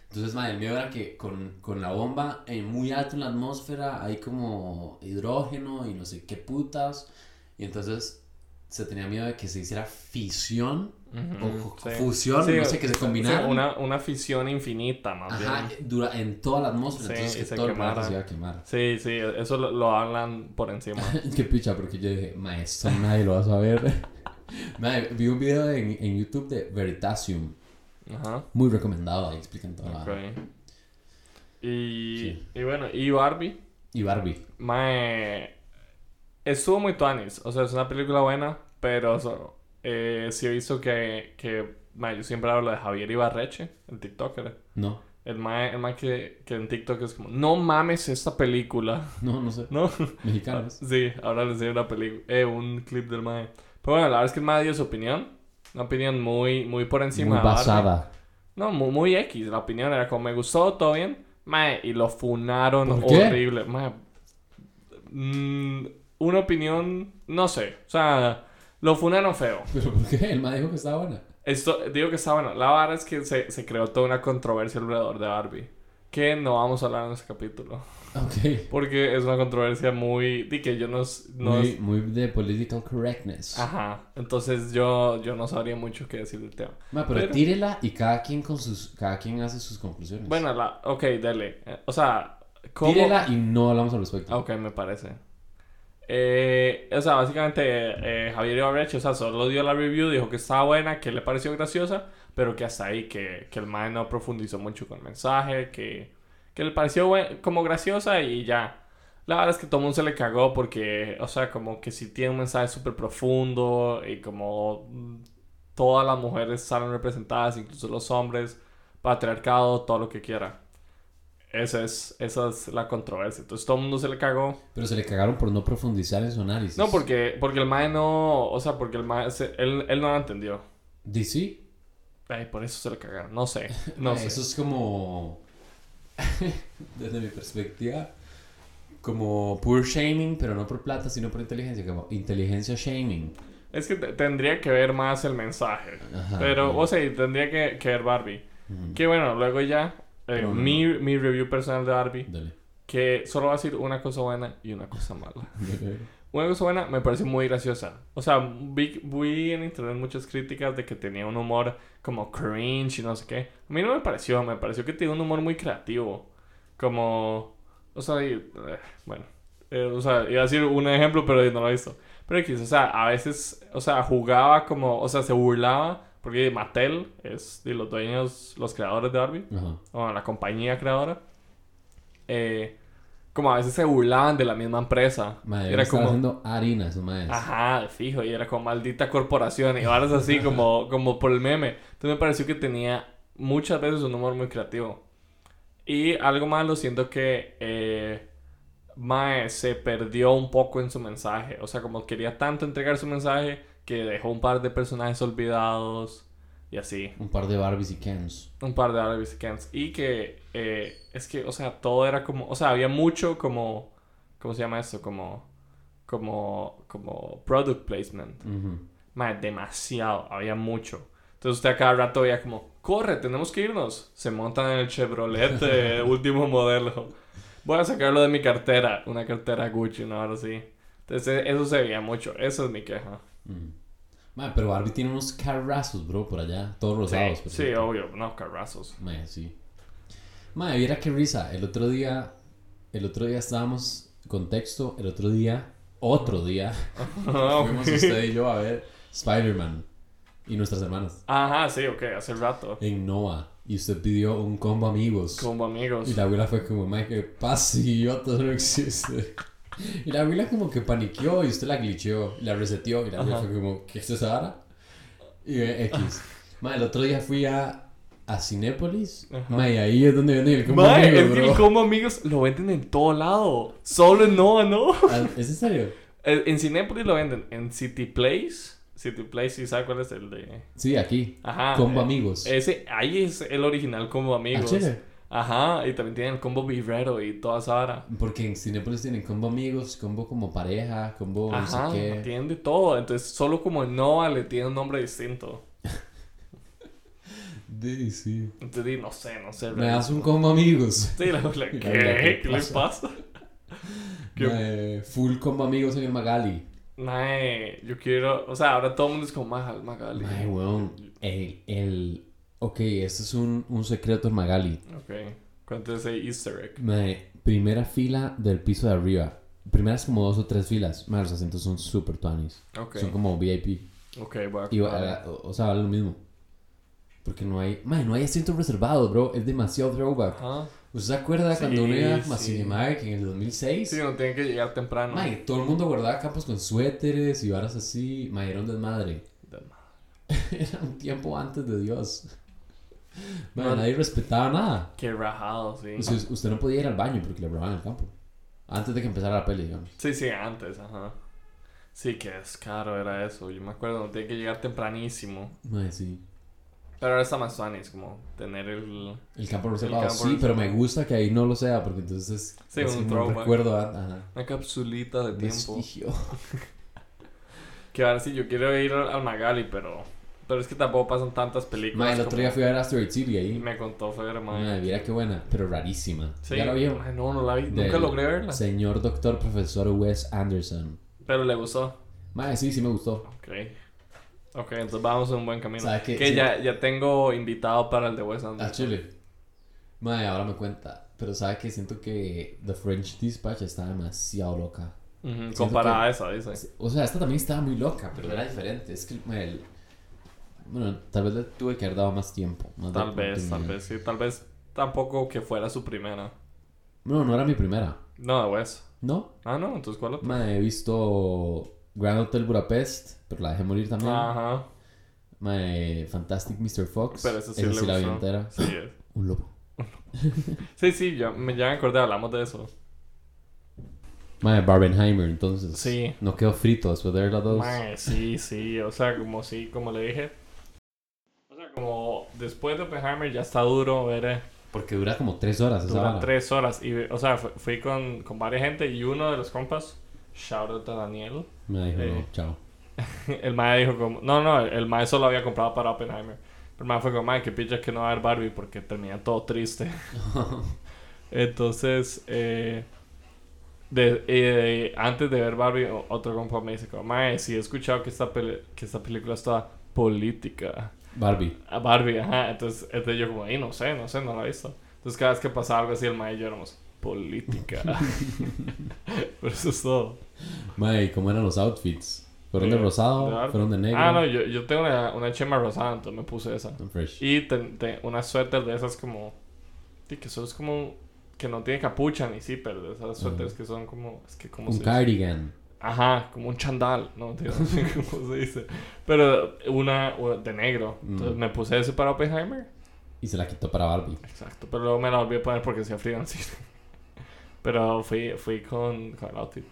S2: Entonces, mae, el miedo era que con, con la bomba eh, muy alto en la atmósfera hay como hidrógeno y no sé qué putas. Y entonces se tenía miedo de que se hiciera fisión
S1: Ujú,
S2: o
S1: sí.
S2: fusión,
S1: Sí,
S2: no sé, que se
S1: sí,
S2: combinaran.
S1: una, una fisión infinita, más
S2: Ajá,
S1: bien.
S2: dura, en toda la atmósfera.
S1: Sí,
S2: entonces que
S1: se
S2: todo el
S1: quemara.
S2: se iba a quemar.
S1: Sí, sí, eso lo, lo hablan por encima.
S2: Qué picha, porque yo dije, maestro, nadie lo va a saber. Mae, vi un video en, en YouTube de Veritasium,
S1: Ajá.
S2: muy recomendado, ahí explican toda la
S1: Ok.
S2: vara.
S1: Y,
S2: Sí.
S1: y bueno, y Barbie,
S2: Y Barbie.
S1: mae, estuvo muy tuanis. O sea, es una película buena, pero so- eh, sí he visto que, que mae, yo siempre hablo de Javier Ibarreche, el TikToker.
S2: No,
S1: El mae, el mae que, que en TikTok es como, no mames esta película.
S2: no, no sé.
S1: ¿No?
S2: Mexicanos.
S1: Sí, ahora les enseño una película, eh, un clip del mae. Pero bueno, la verdad es que el mae dio su opinión. Una opinión muy, muy por encima
S2: Muy
S1: de Barbie.
S2: basada.
S1: No, muy, muy X. La opinión era como me gustó, todo bien. Mae, y lo funaron
S2: ¿Por qué?
S1: horrible. Mae, mm, una opinión, no sé. O sea, lo funaron feo.
S2: ¿Pero por qué? El mae dijo que estaba buena.
S1: Esto, digo que está bueno. La verdad es que se, se creó toda una controversia alrededor de Barbie. Que no vamos a hablar en este capítulo.
S2: Ok.
S1: Porque es una controversia muy... Di que yo no... no
S2: muy,
S1: es-
S2: muy de political correctness.
S1: Ajá. Entonces yo, yo no sabría mucho qué decir del tema.
S2: Ma, pero,
S1: Pero-
S2: tírela y cada quien con sus cada quien hace sus conclusiones.
S1: Bueno, la... Ok, dale. O sea... ¿cómo...
S2: tírela y no hablamos al respecto.
S1: Ok, me parece. Eh, o sea, básicamente eh, Javier Ibarreche, o sea, solo dio la review, dijo que estaba buena, que le pareció graciosa, pero que hasta ahí, que, que el man no profundizó mucho con el mensaje, que, que le pareció buen- como graciosa y ya. La verdad es que todo el mundo se le cagó porque, o sea, como que si tiene un mensaje súper profundo y como todas las mujeres salen representadas, incluso los hombres, patriarcado, todo lo que quiera. Esa es, esa es la controversia. Entonces todo el mundo se le cagó.
S2: Pero se le cagaron por no profundizar en su análisis.
S1: No, porque, porque el mae no. O sea, porque el mae. se- él, él no lo entendió.
S2: DC.
S1: Ay, por eso se le cagaron. No sé. No sé.
S2: Eso es como. desde mi perspectiva. Como poor shaming, pero no por plata, sino por inteligencia. Como inteligencia shaming.
S1: Es que te- tendría que ver más el mensaje.
S2: Ajá,
S1: Pero,
S2: ok.
S1: o sea, tendría que, que ver Barbie.
S2: Ujú.
S1: Que bueno, luego ya. eh,
S2: no.
S1: mi, mi review personal de Barbie.
S2: Dale.
S1: Que solo va a decir una cosa buena y una cosa mala. Una cosa buena me pareció muy graciosa. O sea, vi, vi en internet muchas críticas de que tenía un humor como cringe y no sé qué. A mí no me pareció, me pareció que tiene un humor muy creativo. Como, o sea, y, eh, bueno, eh, o sea, iba a decir un ejemplo, pero no lo he visto. Pero X, o sea, a veces, o sea, jugaba como, o sea, se burlaba, porque Mattel es de los dueños, los creadores de Barbie
S2: Ajá.
S1: o la compañía creadora, eh, como a veces se burlaban de la misma empresa.
S2: Madre,
S1: era
S2: estaba
S1: como,
S2: haciendo harina, su madre.
S1: ajá, fijo, y era como maldita corporación, y ahora es así como, como por el meme. Entonces me pareció que tenía muchas veces un humor muy creativo. Y algo malo, siento que eh, Mae se perdió un poco en su mensaje. O sea, como quería tanto entregar su mensaje que dejó un par de personajes olvidados y así
S2: Un par de Barbies y Kens.
S1: un par de Barbies y Kens. Y que eh, es que, o sea, todo era como, o sea, había mucho como, ¿cómo se llama esto? Como, como, como product placement.
S2: Ujú.
S1: Mae, demasiado, había mucho. Entonces usted a cada rato veía como, corre, tenemos que irnos. Se montan en el Chevrolet eh, último modelo. Voy a sacarlo de mi cartera, una cartera Gucci, ¿no? Ahora sí. Entonces eso se veía mucho, eso es mi queja.
S2: Ujú. Madre, pero Barbie tiene unos carrazos, bro, por allá. Todos rosados.
S1: sí, sí, obvio, no, carrazos.
S2: Madre, sí. Madre, viera qué risa. El otro día, el otro día estábamos, contexto, el otro día, otro día, fuimos usted y yo a ver Spider-Man y nuestras hermanas
S1: Ajá, sí, ok, hace rato.
S2: en Noah. Y usted pidió un combo amigos.
S1: Como amigos.
S2: Y la abuela fue como, Mike, ¿qué pasa? Idiota, no existe. Y la abuela como que paniqueó y usted la glitcheó, y la reseteó y la abuela
S1: Ajá.
S2: fue como, ¿qué es eso ahora? Y eh, X. Madre, el otro día fui a, a Cinépolis.
S1: Ajá.
S2: Mae, ahí es donde venden el combo
S1: Mae,
S2: amigos,
S1: es que el
S2: bro.
S1: combo amigos lo venden en todo lado. Solo en Nova, ¿no?
S2: Ah, ¿Es en serio?
S1: Eh, En Cinépolis lo venden. En City Place. City Place, ¿sí sabe cuál es el de...?
S2: Sí, aquí.
S1: Ajá.
S2: Combo
S1: eh,
S2: amigos.
S1: Ese, ahí es el original combo
S2: Ah,
S1: amigos. Ajá, y también tienen el combo Birrero y toda esa vara.
S2: Porque en Cinépolis tienen combo amigos, combo como pareja, combo no
S1: Ajá,
S2: sé qué.
S1: tienen de todo. Entonces, solo como en Nova le tiene un nombre distinto.
S2: Sí, sí.
S1: Entonces, di, no sé, no sé.
S2: Me das un combo amigos.
S1: Sí, la, la- ¿qué?
S2: ¿qué
S1: ¿Qué le
S2: pasa?
S1: ¿Qué?
S2: Mae, full combo amigos en el Magali.
S1: Mae, yo quiero... O sea, ahora todo el mundo es como Magal, Magali.
S2: Mae, weón. El, el... Ok, este es un, un secreto en Magali.
S1: Ok. ¿Cuánto es ese easter egg?
S2: Mae, primera fila del piso de arriba. Primeras como dos o tres filas. Mae, los asientos son super tuanis.
S1: Ok.
S2: Son como VIP.
S1: Ok, voy a...
S2: Y, o, o sea, vale lo mismo. Porque no hay... Mae, no hay asientos reservados, bro. Es demasiado throwback.
S1: Ajá.
S2: ¿Usted se acuerda
S1: Sí,
S2: cuando uno iba a
S1: sí.
S2: En el 2006?
S1: Sí, uno tiene que llegar temprano.
S2: Mae, todo el mundo guardaba campos con suéteres y varas así. Mae, era un desmadre.
S1: De ma-
S2: Era un tiempo antes de Dios. Mae,
S1: No.
S2: nadie respetaba nada.
S1: Qué rajado, sí.
S2: O sea, usted no podía ir al baño porque le robaban el campo. Antes de que empezara la peli, digamos.
S1: Sí, sí, antes, ajá. Sí, que es caro era eso. Yo me acuerdo, tiene que llegar tempranísimo.
S2: Mae, sí.
S1: Pero ahora está más funny, es como tener el...
S2: El campo reservado.
S1: campo
S2: sí, pero me gusta que ahí no lo sea porque entonces es,
S1: Sí,
S2: es
S1: un
S2: recuerdo. ah, Ajá.
S1: Una capsulita de tiempo. Que ahora sí, yo quiero ir al Magali, pero... Pero es que tampoco pasan tantas películas.
S2: Mae, el otro día fui a ver Asteroid City
S1: Y
S2: ahí.
S1: me contó Fer, mae.
S2: Mae, mira qué buena, pero rarísima.
S1: Sí,
S2: ¿Ya la?
S1: Ay, no, no la vi. Nunca
S2: Del
S1: logré verla.
S2: Señor doctor profesor Wes Anderson.
S1: Pero le gustó.
S2: Mae, sí, sí me gustó.
S1: Ok. Ok, entonces vamos en un buen camino.
S2: ¿Sabe qué?
S1: Que
S2: Sí.
S1: ya, ya tengo invitado para el de Wes
S2: A
S1: Anderson.
S2: Chile. Mae, ahora me cuenta. Pero sabe que siento que The French Dispatch está demasiado loca.
S1: Ujú,
S2: Siento
S1: Comparada
S2: que-
S1: a esa, dice.
S2: O sea, esta también estaba muy loca, pero era diferente. Es que, el- bueno, tal vez le tuve que haber dado más tiempo. más
S1: Tal vez, tal vez, sí. Tal vez tampoco que fuera su primera.
S2: No, no era mi primera.
S1: No, de Wes.
S2: ¿No?
S1: Ah, no, entonces ¿cuál otra?
S2: Mae, he visto Grand Hotel Budapest, pero la dejé morir también.
S1: Ajá.
S2: Fantastic Mr. Fox.
S1: Pero esa sí
S2: esa
S1: le
S2: sí la vi entera.
S1: Sí, es.
S2: Un lobo.
S1: sí, sí, ya me, ya me acordé, hablamos de eso.
S2: Mae, Barbenheimer, entonces.
S1: Sí.
S2: No quedó frito después de ver las dos.
S1: Mae, sí, sí, o sea, como sí, como le dije. Como después de Oppenheimer ya está duro ver, eh,
S2: Porque dura como tres horas
S1: dura tres horas. Y, o sea, fu- fui con, con varias gente y uno de los compas, shout out a Daniel,
S2: Me dijo,
S1: Eh.
S2: no, chao.
S1: el mae dijo como, no, no, el mae solo había comprado para Oppenheimer. Pero el mae fue como, mae, que picha que no va a haber Barbie porque termina todo triste. Entonces, eh, de, eh, antes de ver Barbie, otro compa me dice como, mae, sí he escuchado que esta, que esta película está política.
S2: Barbie.
S1: A Barbie, ajá. Entonces, entonces yo como, ay, no sé, no sé, no la he visto. Entonces cada vez que pasaba algo así, el mae y yo éramos, política. Pero eso es todo.
S2: Mae, ¿cómo eran los outfits? ¿Fueron de rosado? ¿Fueron de negro?
S1: Ah, no, yo, yo tengo una, una chema rosada, entonces me puse esa.
S2: Fresh.
S1: Y ten- ten- una suéter de esas como... Que eso es como... Que no tiene capucha ni zipper, de esas suéteres que son como... Es que como
S2: Un cardigan.
S1: Ajá, como un chandal, no tío, no sé cómo se dice. Pero una de negro. Entonces
S2: Mm.
S1: me puse ese para Oppenheimer.
S2: Y se la quitó para Barbie.
S1: Exacto, pero luego me la volví a poner porque hacía frío cine. Pero fui, fui con, con el outfit.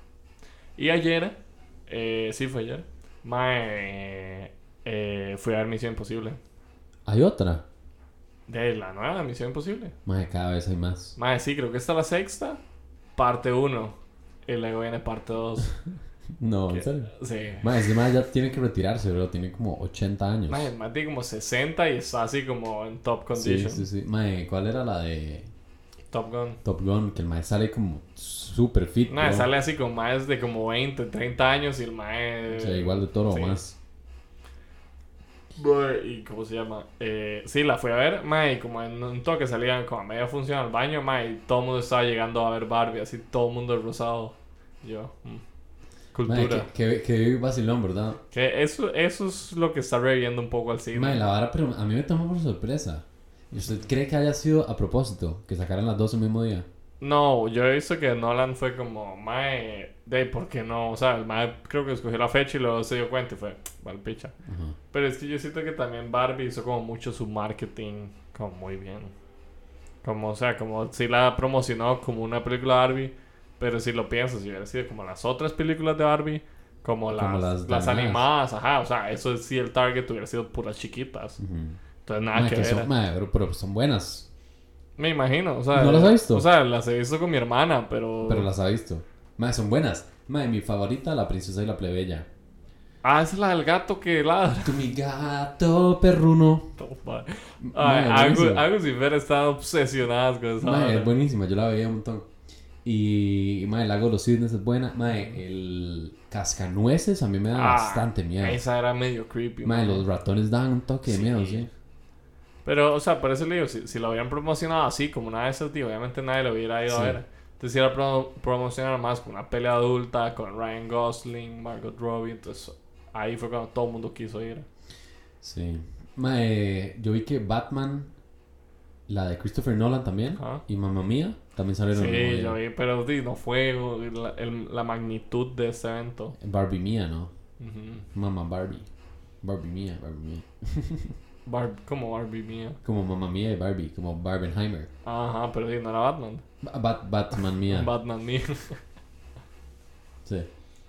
S1: Y ayer, eh, sí fue ayer, mae, eh, fui a ver Misión Imposible.
S2: ¿Hay otra?
S1: De la nueva Misión Imposible.
S2: Mae, cada vez hay más.
S1: Mae, sí, creo que esta es la sexta. Parte 1. Y luego viene parte 2.
S2: No, en serio.
S1: Sí.
S2: Mae, ese mae ya tiene que retirarse, bro. Tiene como 80 años.
S1: Mae, el mae tiene como 60 y está así como en top
S2: sí,
S1: condition.
S2: sí, sí. Mae, ¿cuál era la de
S1: Top Gun.
S2: Top Gun? Que el mae sale como super fit. Bro.
S1: sale así con más de como 20, 30 años y el mae...
S2: O sea, igual de toro
S1: Sí.
S2: o más.
S1: ¿Y cómo se llama? Eh, sí, la fui a ver, mae, y como en un toque salían como a media función al baño, mae, y todo el mundo estaba llegando a ver Barbie, así todo el mundo rosado. Yo, mm, cultura.
S2: que, que, que vacilón, ¿verdad?
S1: Que eso, eso es lo que está reviviendo un poco al cine.
S2: Mae, la vara, pero a mí me tomó por sorpresa. ¿Y usted cree que haya sido a propósito? Que sacaran las dos el mismo día.
S1: No, yo he visto que Nolan fue como, mae, de ¿por qué no? O sea, el mae creo que escogió la fecha y luego se dio cuenta y fue, vale, picha. Pero es que yo siento que también Barbie hizo como mucho su marketing como muy bien. Como, o sea, como si la promocionó como una película de Barbie, pero si lo piensas, si hubiera sido como las otras películas de Barbie, como las,
S2: Como
S1: las,
S2: las
S1: animadas, ajá, o sea, eso sí el target hubiera sido puras chiquitas. Entonces nada
S2: Mae,
S1: que
S2: que
S1: ver.
S2: son, mae, pero, pero son buenas.
S1: Me imagino, o sea.
S2: ¿No las has visto?
S1: O sea, las he visto con mi hermana, pero.
S2: Pero las ha visto. Mae, son buenas. Mae, mi favorita, la princesa y la plebeya.
S1: Ah, es la del gato que ladra.
S2: Tu mi gato perruno.
S1: Toma. Ay, Agus, y Fer están obsesionadas con esa. Vara.
S2: es buenísima, yo la veía un montón. Y, mae, el lago de los cisnes es buena. Mae, el cascanueces a mí me da
S1: Ah,
S2: bastante miedo.
S1: Esa era medio creepy. Man.
S2: los ratones dan un toque de
S1: Sí.
S2: miedo, sí.
S1: Pero, o sea, por eso le digo, si, si lo habían promocionado así, como una de esas, tío, obviamente nadie lo hubiera ido
S2: Sí.
S1: a ver. Entonces, si era pro promocionar más con una pelea adulta, con Ryan Gosling, Margot Robbie, entonces ahí fue cuando todo el mundo quiso ir.
S2: Sí. Mae, yo vi que Batman, la de Christopher Nolan también, y Mamma Mía, también salieron
S1: Sí, yo vi, pero sí, no fue la, el- la magnitud de este evento.
S2: Barbie Mía, ¿no?
S1: Ujú.
S2: Mamá Barbie. Barbie Mía, Barbie Mía.
S1: Bar- como Barbie mía.
S2: Como Mamma Mía y Barbie, como Barbenheimer.
S1: Ajá, pero no era Batman.
S2: Ba- Bat- Batman Mía.
S1: Batman mía.
S2: sí.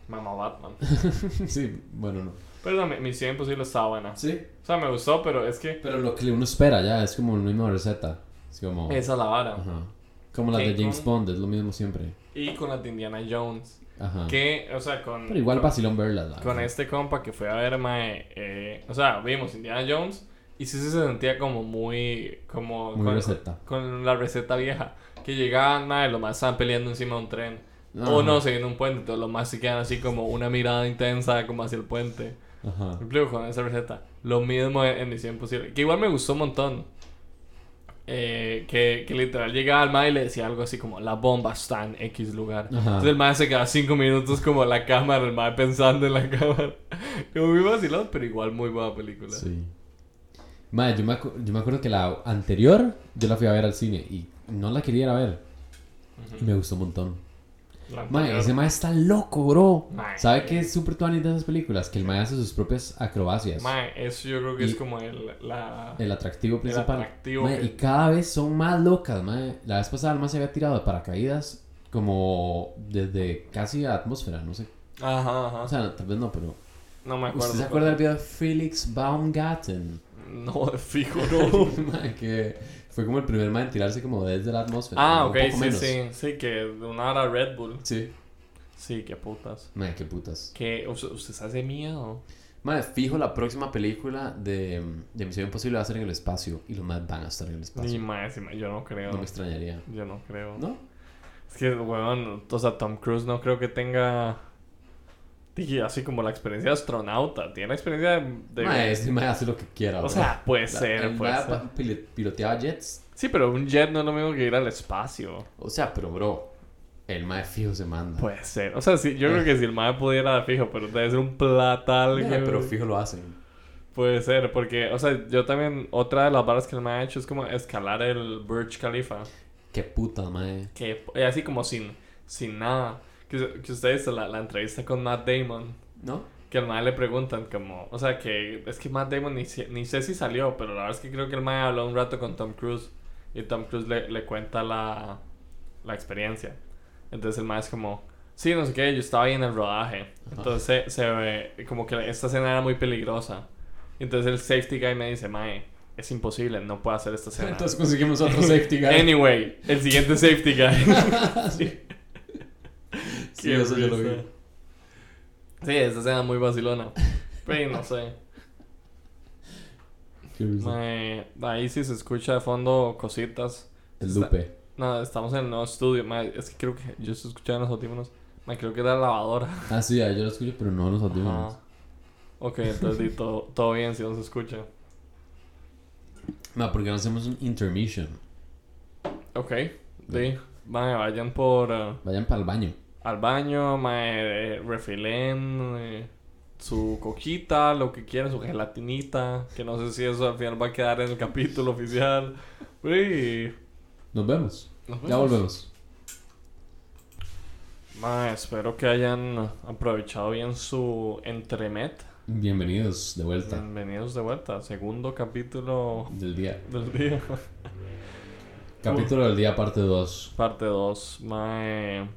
S1: Mamá Batman.
S2: sí, bueno, no.
S1: Pero no, mi- Misión Imposible estaba buena.
S2: Sí.
S1: O sea, me gustó, pero es que
S2: Pero lo que uno espera ya es como la misma receta. Es como.
S1: esa es la vara.
S2: Ajá. Como la
S1: ¿Qué
S2: de James
S1: con?
S2: Bond, es lo mismo siempre.
S1: Y con la de Indiana Jones.
S2: Ajá.
S1: Que, o sea, con.
S2: Pero igual
S1: con,
S2: vacilón verlas. la
S1: con
S2: verdad.
S1: este compa que fue a ver, mae, eh, o sea, vimos Indiana Jones y sí se sentía como muy. Como.
S2: Muy
S1: con,
S2: receta.
S1: con la receta vieja. Que llegaban, mae, los más estaban peleando encima de un tren.
S2: Ajá.
S1: O no, siguiendo un puente. Entonces los más se quedan así como una mirada intensa, como hacia el puente.
S2: Ajá.
S1: Con esa receta. Lo mismo en, en Misión Imposible. Que igual me gustó un montón. Eh, que, que literal llegaba al mae y le decía algo así como la bomba está en X lugar.
S2: Ajá.
S1: Entonces el mae se quedaba cinco minutos como la cámara, el mae pensando en la cámara. Como muy vacilón, pero igual muy buena película.
S2: Sí. Madre, yo me, yo me acuerdo que la anterior yo la fui a ver al cine y no la quería ir a ver. Y me gustó un montón. Mae, ese mae está loco, bro.
S1: Mae.
S2: ¿Sabe qué es súper tuanis de esas películas? Que el mae hace sus propias acrobacias.
S1: Mae, eso yo creo que
S2: Y-
S1: es como el, la...
S2: El atractivo principal.
S1: atractivo
S2: Mae,
S1: que-
S2: Y cada vez son más locas, mae. La vez pasada el mae se había tirado de paracaídas como desde casi a atmósfera, no sé.
S1: Ajá, ajá.
S2: O sea, tal vez no, pero...
S1: no me acuerdo.
S2: ¿Usted se acuerda del video de Felix Baumgarten?
S1: No, fijo, no.
S2: Que fue como el primer mae en tirarse como desde la atmósfera.
S1: ah, ok, sí,
S2: menos.
S1: sí. Sí, que de una hora Red Bull.
S2: Sí.
S1: Sí, qué putas.
S2: Mae, qué putas.
S1: Que usted, se hace miedo.
S2: Mae, fijo, la próxima película de, de Misión Imposible va a ser en el espacio. Y los más van a estar en el
S1: Ni
S2: espacio.
S1: más, yo no creo.
S2: No me extrañaría.
S1: Yo no creo.
S2: ¿No?
S1: Es que, weón, o sea, Tom Cruise no creo que tenga. Dije, así como la experiencia de astronauta. Tiene experiencia de. de-
S2: Mae, ese mae hace lo que quiera.
S1: o
S2: bro.
S1: sea, puede
S2: La-
S1: ser, puede ser.
S2: pil- piloteaba jets.
S1: Sí, pero un jet no es lo mismo que ir al espacio.
S2: O sea, pero bro, el mae fijo se manda.
S1: Puede ser. O sea, sí, yo creo que si el mae pudiera fijo, pero debe ser un platal.
S2: Pero fijo lo hacen.
S1: Puede ser, porque, o sea, yo también. Otra de las barras que el mae ha hecho es como escalar el Burj Khalifa.
S2: Qué puta, mae.
S1: Que eh, así como sin, sin nada. Que, que ustedes la, la entrevista con Matt Damon.
S2: ¿No?
S1: Que al mae le preguntan como, o sea, que es que Matt Damon ni, ni sé si salió, pero la verdad es que creo que el mae habló un rato con Tom Cruise y Tom Cruise le, le cuenta la, la experiencia. Entonces el mae es como, sí, no sé qué, yo estaba ahí en el rodaje. Entonces se, se ve como que esta escena era muy peligrosa. Entonces el safety guy me dice, mae, es imposible, no puedo hacer esta escena.
S2: Entonces conseguimos otro safety guy.
S1: Anyway, el siguiente safety guy.
S2: sí. Sí, eso yo lo vi.
S1: Sí, esta escena muy vacilona. Pero no sé. Mae, ahí sí se escucha de fondo cositas.
S2: El Lupe.
S1: No, estamos en el nuevo estudio. mae, es que creo que yo estoy escuchando los audífonos. Mae, creo que era la lavadora.
S2: Ah, sí, ah, yo lo escucho, pero no los audífonos.
S1: Ok, entonces di, todo, todo bien si no se escucha.
S2: Ma, ¿por qué no hacemos un intermission?
S1: Ok. Mae, vayan por eh,
S2: Vayan para el baño.
S1: Al baño, mae, eh, refilen eh, su coquita, lo que quieran, su gelatinita. Que no sé si eso al final va a quedar en el capítulo oficial. Uy,
S2: Nos vemos.
S1: nos
S2: Ya
S1: vemos.
S2: volvemos.
S1: Ma, espero que hayan aprovechado bien su entremet
S2: Bienvenidos de vuelta
S1: Bienvenidos de vuelta. Segundo capítulo
S2: del día.
S1: del día.
S2: Capítulo del día, parte 2.
S1: Parte 2. Mae.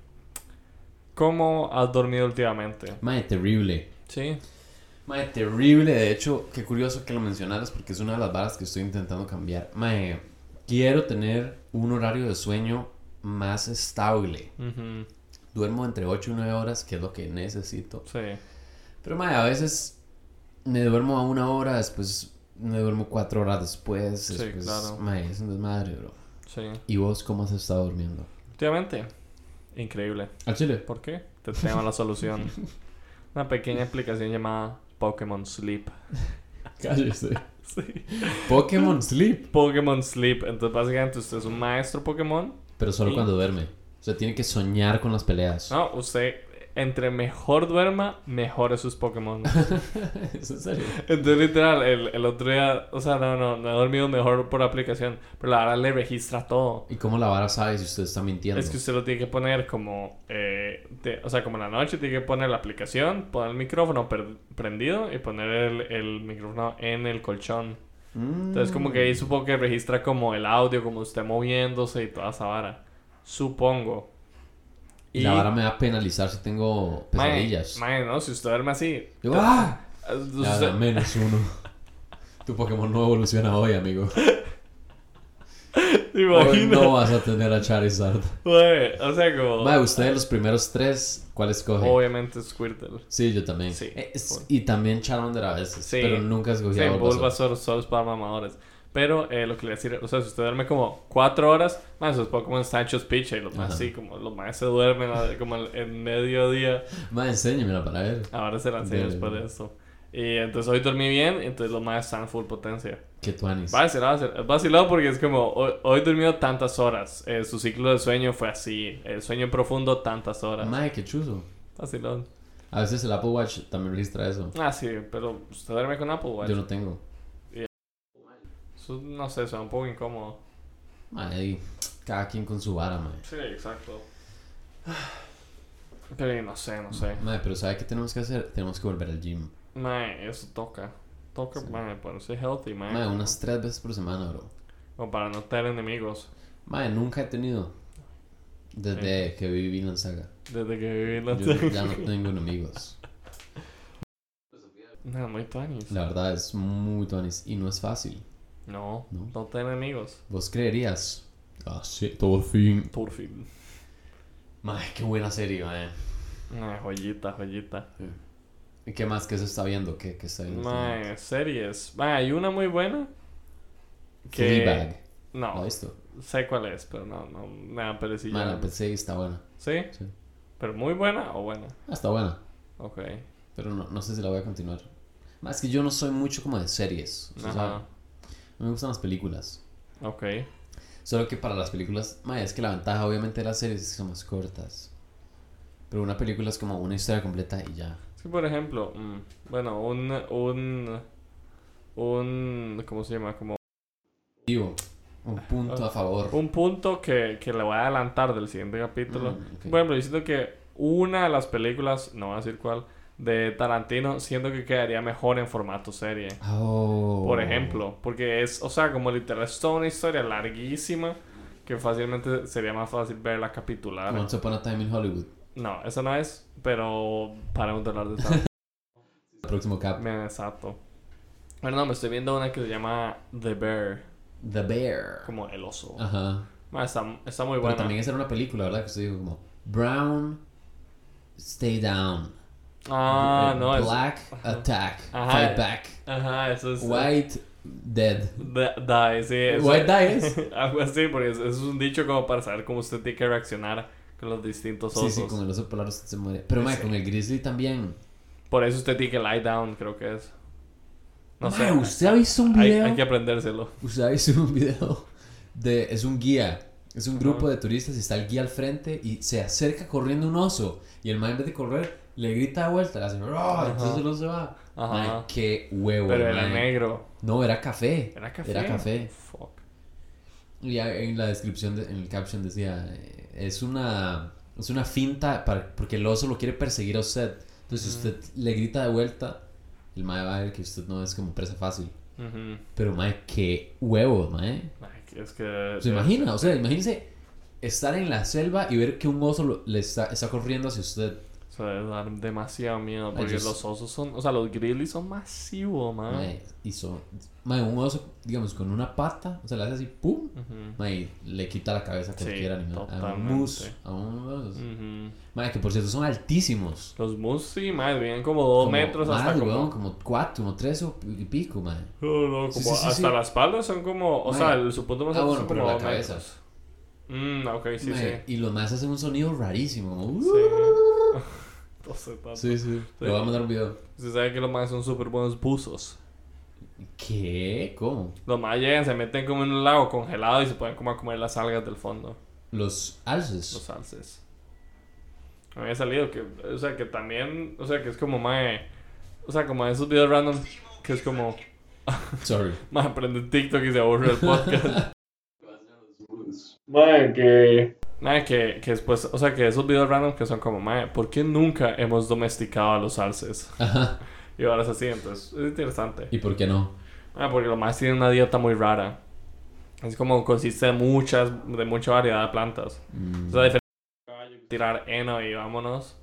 S1: ¿Cómo has dormido últimamente?
S2: Mae, terrible.
S1: Sí.
S2: Mae, terrible. De hecho, qué curioso que lo mencionaras porque es una de las varas que estoy intentando cambiar. Mae, quiero tener un horario de sueño más estable.
S1: Ujú.
S2: Duermo entre 8 y 9 horas, que es lo que necesito.
S1: Sí.
S2: Pero, mae, a veces me duermo a una hora, después me duermo 4 horas después.
S1: Sí,
S2: después,
S1: claro.
S2: Mae, es un desmadre, bro.
S1: Sí.
S2: ¿Y vos cómo has estado durmiendo?
S1: Últimamente. Increíble.
S2: ¿Al chile?
S1: ¿Por qué? Te tengo la solución. Una pequeña aplicación llamada Pokémon Sleep.
S2: Cállese.
S1: Sí.
S2: Pokémon Sleep.
S1: Pokémon Sleep. Entonces, básicamente, usted es un maestro Pokémon.
S2: Pero solo
S1: ¿Y?
S2: cuando duerme. O sea, tiene que soñar con las peleas.
S1: No, usted, entre mejor duerma, mejores sus Pokémon.
S2: ¿Es en serio?
S1: Entonces, literal, el, el otro día, o sea, no, no, no he dormido mejor por aplicación, pero la verdad le registra todo.
S2: ¿Y cómo la vara sabe si usted está mintiendo?
S1: Es que usted lo tiene que poner como, eh, o sea, como en la noche tiene que poner la aplicación, poner el micrófono prendido y poner el, el micrófono en el colchón.
S2: Mm.
S1: Entonces, como que ahí supongo que registra como el audio, como usted moviéndose y toda esa vara. Supongo.
S2: Y la vara me va a penalizar si tengo pesadillas.
S1: mae, no, si usted duerme así.
S2: Yo, ¡ah!
S1: eh,
S2: Ya,
S1: usted-
S2: menos uno. Tu Pokémon no evoluciona hoy, amigo.
S1: ¿te
S2: Hoy no vas a tener a Charizard.
S1: Mae, o sea, como.
S2: Mae, usted de los primeros tres, ¿cuál escoge?
S1: Obviamente Squirtle.
S2: Sí, yo también.
S1: Sí,
S2: Eh, es- y también Charmander a veces.
S1: Sí.
S2: Pero nunca escogí
S1: Sí,
S2: a Bulbasaur.
S1: Bulbasaur solo es para mamadores. Pero eh, lo que le decía, o sea, si usted duerme como 4 horas, más sus Pokémon están hechos picha y los más así, como los más se duermen como en- en mediodía.
S2: Mae, enséñamela para ver.
S1: Ahora se la enseño después de esto. Y entonces hoy dormí bien, entonces los más están full potencia.
S2: Qué tuanis.
S1: Va a ser, va a ser. Es vacilado porque es como, hoy, hoy dormido tantas horas. eh, su ciclo de sueño fue así. El sueño profundo, tantas horas.
S2: Mae, qué chuzo.
S1: Vacilón.
S2: A veces el Apple Watch también registra eso.
S1: Ah, sí, pero usted duerme con Apple Watch.
S2: Yo no tengo.
S1: Eso, no sé, suena un poco incómodo.
S2: Ahí, cada quien con su vara, mae.
S1: Sí, exacto. Pero no sé, no sé.
S2: Mae, pero ¿sabe qué tenemos que hacer? Tenemos que volver al gym.
S1: Mae, eso toca. Toca,
S2: Sí.
S1: mae, ponerse healthy, mae.
S2: Mae, unas tres veces por semana, bro.
S1: Como para no tener enemigos.
S2: Mae, nunca he tenido. Desde que viví en Saga.
S1: Desde que viví en la
S2: Yo ya no tengo enemigos.
S1: No, muy tuanis.
S2: La verdad es muy tuanis y no es fácil.
S1: No,
S2: No.
S1: no tener enemigos.
S2: ¿Vos creerías? Ah, sí, todo fin.
S1: Por fin.
S2: Mae, qué buena serie. Mae,
S1: joyita, joyita.
S2: ¿Y qué más que se está viendo? ¿Qué, qué está viendo?
S1: Mae, series. Hay una muy buena. Que...
S2: Fleabag. ¿Lo
S1: No,
S2: has visto?
S1: sé cuál es, pero no, no me da perecilla.
S2: Mae, la PC está buena.
S1: ¿Sí?
S2: Sí.
S1: ¿Pero muy buena o buena?
S2: Ah, está buena.
S1: Ok.
S2: Pero no, no sé si la voy a continuar. Más que yo no soy mucho como de series. o sea, Me gustan las películas.
S1: Ok.
S2: Solo que para las películas, es que la ventaja obviamente de las series es que son más cortas. Pero una película es como una historia completa y ya.
S1: Por ejemplo, mm, bueno, un, un, un, ¿cómo se llama? Como
S2: Digo, un punto a favor.
S1: un punto que, que le voy a adelantar del siguiente capítulo.
S2: Mm, ok.
S1: Por ejemplo, yo siento que una de las películas, no voy a decir cuál, de Tarantino, siento que quedaría mejor en formato serie.
S2: Oh.
S1: Por ejemplo, porque es, o sea, como literal, es toda una historia larguísima que fácilmente sería más fácil verla capitular.
S2: Once Upon a Time in Hollywood.
S1: No, eso no es, pero para un dólar de.
S2: El próximo cap.
S1: Exacto. Bueno, no, me estoy viendo una que se llama The Bear,
S2: The Bear.
S1: como el oso.
S2: Ajá.
S1: Está, está muy
S2: Pero
S1: buena.
S2: también esa era una película, ¿verdad? Que usted dijo como Brown, Stay Down.
S1: Ah,
S2: Eh,
S1: no, es.
S2: Black. Attack.
S1: Ajá.
S2: Fight Back.
S1: Ajá, eso es.
S2: White, Dead.
S1: Die, sí. eso-
S2: White Die es.
S1: Algo así, porque es, es un dicho como para saber cómo usted tiene que reaccionar con los distintos
S2: Sí,
S1: osos.
S2: sí, con el oso polar usted se muere. Pero, mae,
S1: Sí.
S2: con el grizzly también.
S1: Por eso usted tiene que lie down, creo que es. No
S2: Mae,
S1: sé.
S2: ¿usted ha visto un
S1: Hay,
S2: video?
S1: hay que aprendérselo.
S2: Usted ha visto un video de... Es un guía. Es un grupo de turistas y está el guía al frente y se acerca corriendo un oso. Y el mae en vez de correr, le grita de vuelta, le hace... "Roar", Entonces el oso se va.
S1: Ajá.
S2: Mae, qué huevo,
S1: Pero era
S2: mae.
S1: negro.
S2: No, era café.
S1: ¿Era café?
S2: Era café.
S1: Fuck.
S2: Y ya en la descripción, de- en el caption decía, eh, es una, es una finta para, porque el oso lo quiere perseguir a usted. Entonces, si
S1: Mm.
S2: usted le grita de vuelta, el mae va a ver que usted no es como presa fácil. Pero mae, qué huevos, mae.
S1: Es que...
S2: ¿Se imagina? O sea, imagínese estar en la selva y ver que un oso lo- le está, está corriendo hacia usted.
S1: O sea, dar demasiado miedo. Porque los osos son... O sea, los grizzlies son masivos, man.
S2: Mae, y son, mae, un oso, digamos, con una pata, o sea, le hace así, ¡pum!
S1: Ujú.
S2: Mae, le quita la cabeza a
S1: Sí,
S2: cualquier animal. A un mus, a un oso. Mae, que por cierto son altísimos.
S1: Los mus, sí, man, vienen como dos
S2: Como-
S1: metros hasta
S2: mae,
S1: como...
S2: weón, como cuatro, como tres o- y pico, mae.
S1: No, no,
S2: Sí,
S1: como
S2: sí, sí,
S1: hasta
S2: sí.
S1: la espalda son como... O
S2: Mae.
S1: sea, el, su punto más
S2: Ah,
S1: alto
S2: bueno,
S1: son como
S2: la
S1: dos
S2: cabeza.
S1: metros. Mm, ok, sí,
S2: Mae,
S1: sí.
S2: Y los más hacen un sonido rarísimo, como...
S1: Sí.
S2: Sí, sí. Le voy a mandar un video.
S1: Se sabe que los más son súper buenos buzos.
S2: ¿Qué? ¿Cómo?
S1: Los más llegan, se meten como en un lago congelado y se pueden como a comer las algas del fondo.
S2: Los alces.
S1: Los alces. Me había salido que, o sea, que también, o sea, que es como más, o sea, como esos videos random, que es como,
S2: Sorry.
S1: más aprende TikTok y se aburre el podcast. Mae, que... Mae, que, que después, o sea, que esos videos random que son como, mae, ¿por qué nunca hemos domesticado a los alces?
S2: Ajá.
S1: Y ahora es así, entonces es interesante.
S2: ¿Y por qué no?
S1: Ah, porque los más tienen una dieta muy rara. Es como consiste de muchas, de mucha variedad de plantas.
S2: Mm,
S1: O sea, diferente caballo, tirar heno y vámonos.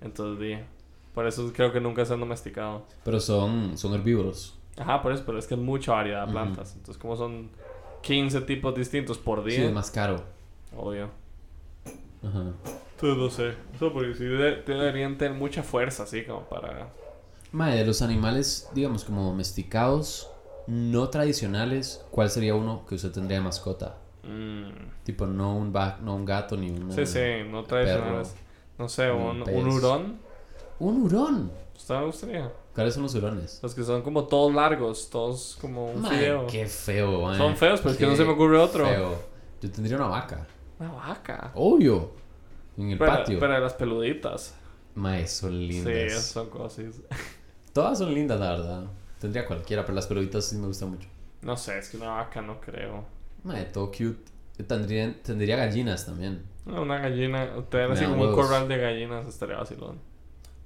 S1: Entonces. Por eso creo que nunca se han domesticado.
S2: Pero son, son herbívoros.
S1: Ajá, por eso, pero es que es mucha variedad de plantas. Entonces, como son 15 tipos distintos por
S2: Sí,
S1: día,
S2: es más caro.
S1: Obvio.
S2: Ajá.
S1: Entonces, no sé. Eso porque sí de- deberían tener mucha fuerza, así como para.
S2: Mae, de los animales, digamos, como domesticados, no tradicionales, ¿cuál sería uno que usted tendría de mascota?
S1: Mm,
S2: Tipo, no un, va- no un gato ni un...
S1: sí, sí, no tradicionales. No sé,
S2: Un
S1: un, hurón.
S2: Un hurón.
S1: ¿Usted me gustaría?
S2: ¿Cuáles son los hurones?
S1: Los que son como todos largos, todos como un fideo.
S2: qué feo.
S1: Son feos, pero es que no se me ocurre otro.
S2: Feo. Yo tendría una vaca.
S1: Una vaca.
S2: Obvio. En el
S1: Pero,
S2: patio.
S1: pero las peluditas.
S2: Mae, son lindas.
S1: Sí, son cosas.
S2: Todas son lindas, la verdad. Tendría cualquiera, pero las peluditas sí me gustan mucho.
S1: No sé, es que una vaca no creo.
S2: Mae, todo cute. Tendría, tendría gallinas también.
S1: No, Una gallina, tener así como un corral de gallinas estaría vacilón.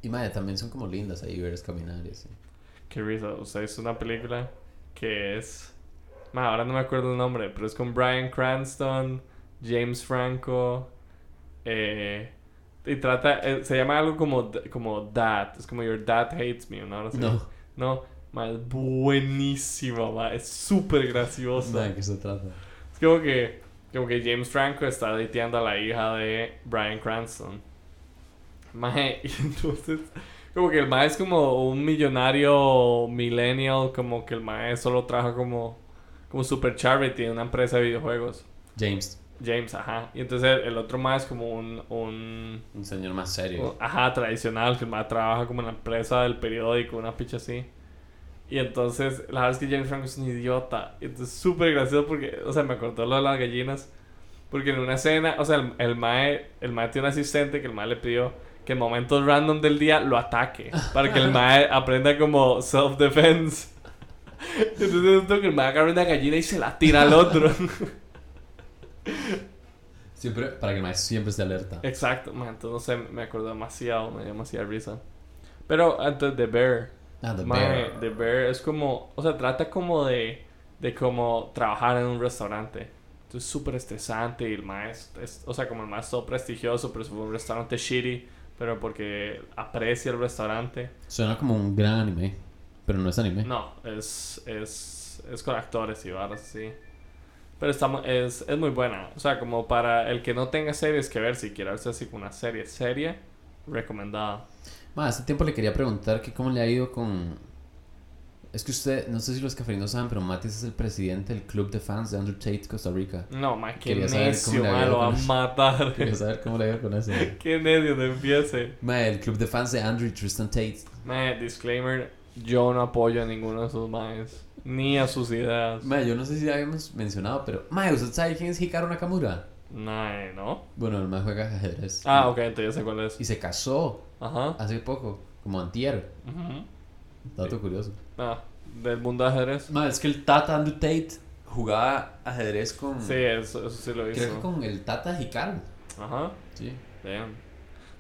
S2: Y mae, también son como lindas ahí verles caminar y así.
S1: Qué risa. Usted hizo una película que es. Ma, ahora no me acuerdo el nombre, pero es con Brian Cranston, James Franco. Eh, y trata. eh, se llama algo como, como Dad. Es como Your Dad Hates Me, ¿no?
S2: No.
S1: No, ma, es buenísima, ma. Es súper graciosa.
S2: Mae, ¿qué se trata?
S1: Es como que, como que James Franco está dateando a la hija de Brian Cranston. Mae, y entonces, como que el mae es como un millonario millennial, como que el mae solo trabaja como, como super charity en una empresa de videojuegos.
S2: James.
S1: James, ajá. Y entonces el otro mae es como un, un,
S2: Un señor más serio.
S1: un- ajá, tradicional, que el mae trabaja como en la empresa del periódico, una picha así. Y entonces, la verdad es que James Franco es un idiota. Y entonces, súper gracioso porque, o sea, me acordó lo de las gallinas. Porque en una escena, o sea, el, el mae, el mae tiene un asistente que el mae le pidió que en momentos random del día lo ataque. Para que el mae aprenda como self-defense. Entonces, esto que el mae agarra una gallina y se la tira al otro.
S2: Siempre, para que el maestro siempre esté alerta.
S1: Exacto, man, entonces no sé, me acordó demasiado, me dio demasiada risa. Pero antes de Bear,
S2: Ah, The
S1: mae,
S2: Bear.
S1: The Bear es como, o sea, trata como de, de como trabajar en un restaurante. Entonces es súper estresante y el maestro, es, o sea, como el maestro prestigioso, pero es un restaurante shitty, pero porque aprecia el restaurante.
S2: Suena como un gran anime. Pero no es anime.
S1: No, es, es, es con actores y barras así. Pero está, es, es muy buena. O sea, como para el que no tenga series que ver, si quiere verse así con una serie serie, recomendada.
S2: Ma, hace tiempo le quería preguntar que cómo le ha ido con... Es que usted, no sé si los caferinos saben, pero Matis es el presidente del club de fans de Andrew Tate Costa Rica.
S1: No, ma, qué
S2: Quería
S1: necio, ma, lo va a matar.
S2: Quería saber cómo le ha ido con eso.
S1: qué necio, no empiece.
S2: Ma, el club de fans de Andrew Tristan Tate.
S1: Ma, disclaimer, yo no apoyo a ninguno de esos maes. Ni a sus ideas.
S2: Ma, yo no sé si habíamos mencionado, pero... Ma, ¿usted sabe quién es Hikaru Nakamura?
S1: Nah, ¿no?
S2: Bueno, el más juega ajedrez.
S1: Ah, ok, entonces ya sé cuál es.
S2: Y se casó
S1: Ajá.
S2: hace poco, como antier.
S1: Ujú.
S2: Dato curioso.
S1: Ah, del mundo de ajedrez.
S2: Ma, es que el Tata Andrew Tate jugaba ajedrez con...
S1: Sí, eso, eso sí lo he
S2: Creo que con el Tata Hikaru.
S1: Ajá.
S2: Sí.
S1: Damn.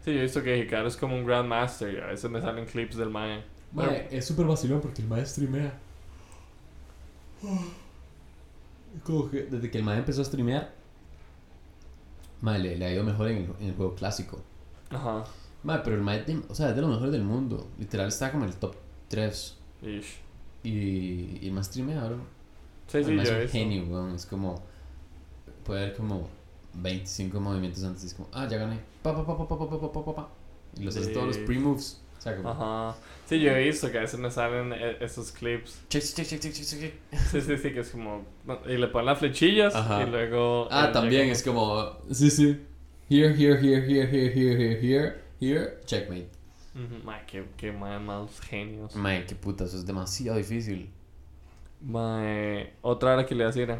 S1: Sí, yo he visto que Hikaru es como un Grandmaster a veces me salen clips del mae.
S2: Mae, es súper vacilón porque el mae streamea. Como que desde que el mae empezó a streamear, mae, le, le ha ido mejor en el, en el juego clásico.
S1: Ajá.
S2: Mae, pero el mae, o sea, es de los mejores del mundo. Literal está como en el top 3.
S1: Ish.
S2: Y, y el mae streamea, bro.
S1: Sí, sí,
S2: es un genio, weón. Es como, puede haber como 25 movimientos antes y es como, ah, ya gané. Pa, pa, pa, pa, pa, pa, pa, pa, pa, pa. Y los hace todos los
S1: Sí.
S2: pre-moves. Como,
S1: Ajá. Sí, yo he visto que a veces me salen eh, esos clips.
S2: check, check, check.
S1: Sí, sí, sí, que es como. Y le ponen las flechillas
S2: Ajá.
S1: y luego.
S2: Ah,
S1: él
S2: también es como. Sí, sí. Here, here, here, here, here, here, here, here, here. Checkmate.
S1: Mae, qué, qué genios.
S2: Mae, qué puta, eso es demasiado difícil.
S1: Mae, otra hora que le decir.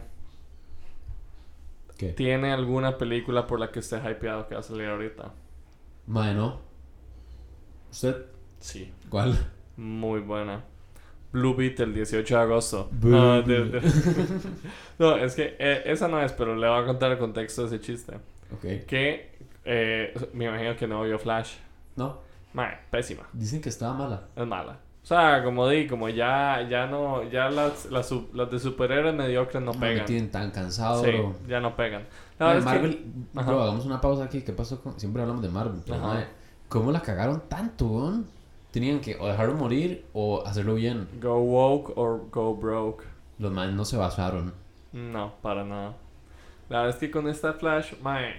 S2: ¿Qué?
S1: ¿Tiene alguna película por la que esté hypeado que va a salir ahorita?
S2: Mae, ¿no? ¿Usted?
S1: Sí.
S2: ¿Cuál?
S1: Muy buena. Blue Beat el 18 de agosto. De- de- no, es que eh, esa no es, pero le voy a contar el contexto de ese chiste.
S2: Ok.
S1: Que eh, me imagino que no vio Flash.
S2: No,
S1: Mae, pésima.
S2: dicen que estaba mala.
S1: Es mala. O sea, como di, como ya, ya no, ya las, las, de superhéroes mediocres no
S2: Me
S1: pegan.
S2: tienen tan cansado,
S1: Sí,
S2: bro.
S1: ya no pegan. Es que-
S2: Marvel, bro, hagamos una pausa aquí. ¿Qué pasó con.? Siempre hablamos de Marvel. Pero, ¿cómo la cagaron tanto, weón? Tenían que o dejarlo morir o hacerlo bien.
S1: Go woke or go broke.
S2: Los maes no se basaron.
S1: No, para nada. La verdad es que con esta Flash, mae,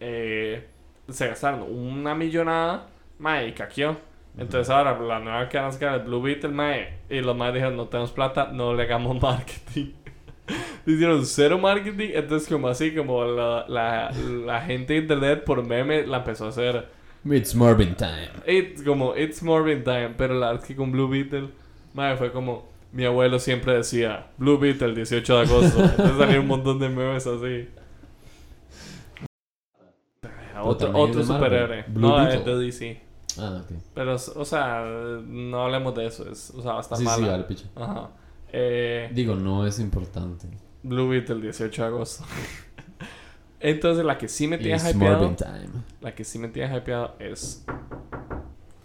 S1: eh, se gastaron una millonada, mae, y caqueó. Entonces ahora la nueva que van a sacar es Blue Beetle, mae, y los maes dijeron, no tenemos plata, no le hagamos marketing. Hicieron cero marketing, entonces como así, como la, la, la gente de internet por meme la empezó a hacer.
S2: It's Marvin time.
S1: It's como, it's Morbin time, pero la verdad es que con Blue Beetle, mae, fue como, mi abuelo siempre decía, Blue Beetle, 18 de agosto. Entonces salieron un montón de memes así. Otro, otro superhéroe.
S2: Blue
S1: no,
S2: Beetle.
S1: es de DC.
S2: Ah, ok.
S1: Pero, o sea, no hablemos de eso. Es, o sea, estar
S2: Sí,
S1: mala.
S2: sí, vale, picha.
S1: Ajá. Eh,
S2: Digo, no es importante.
S1: Blue Beetle, 18 de agosto. Entonces, la que sí me tiene
S2: It's
S1: hypeado.
S2: Time.
S1: La que sí me tiene hypeado es.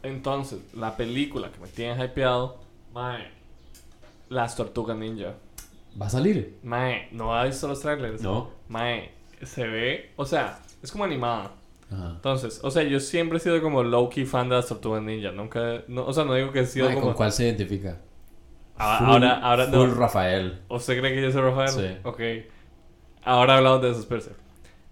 S1: Entonces, la película que me tiene hypeado. Mae. Las Tortugas Ninja.
S2: ¿Va a salir?
S1: Mae, ¿no ha visto los trailers?
S2: No.
S1: Mae, se ve. O sea, es como animada.
S2: Ajá.
S1: Entonces, o sea, yo siempre he sido como low-key fan de las Tortugas Ninja. Nunca. No, o sea, no digo que he sido
S2: Mae,
S1: como.
S2: ¿Con cuál se identifica?
S1: Ah,
S2: Full-
S1: ahora, ahora
S2: full
S1: no.
S2: Rafael.
S1: ¿Usted cree que yo soy Rafael?
S2: Sí.
S1: Ok. Ahora hablamos de eso, espérese.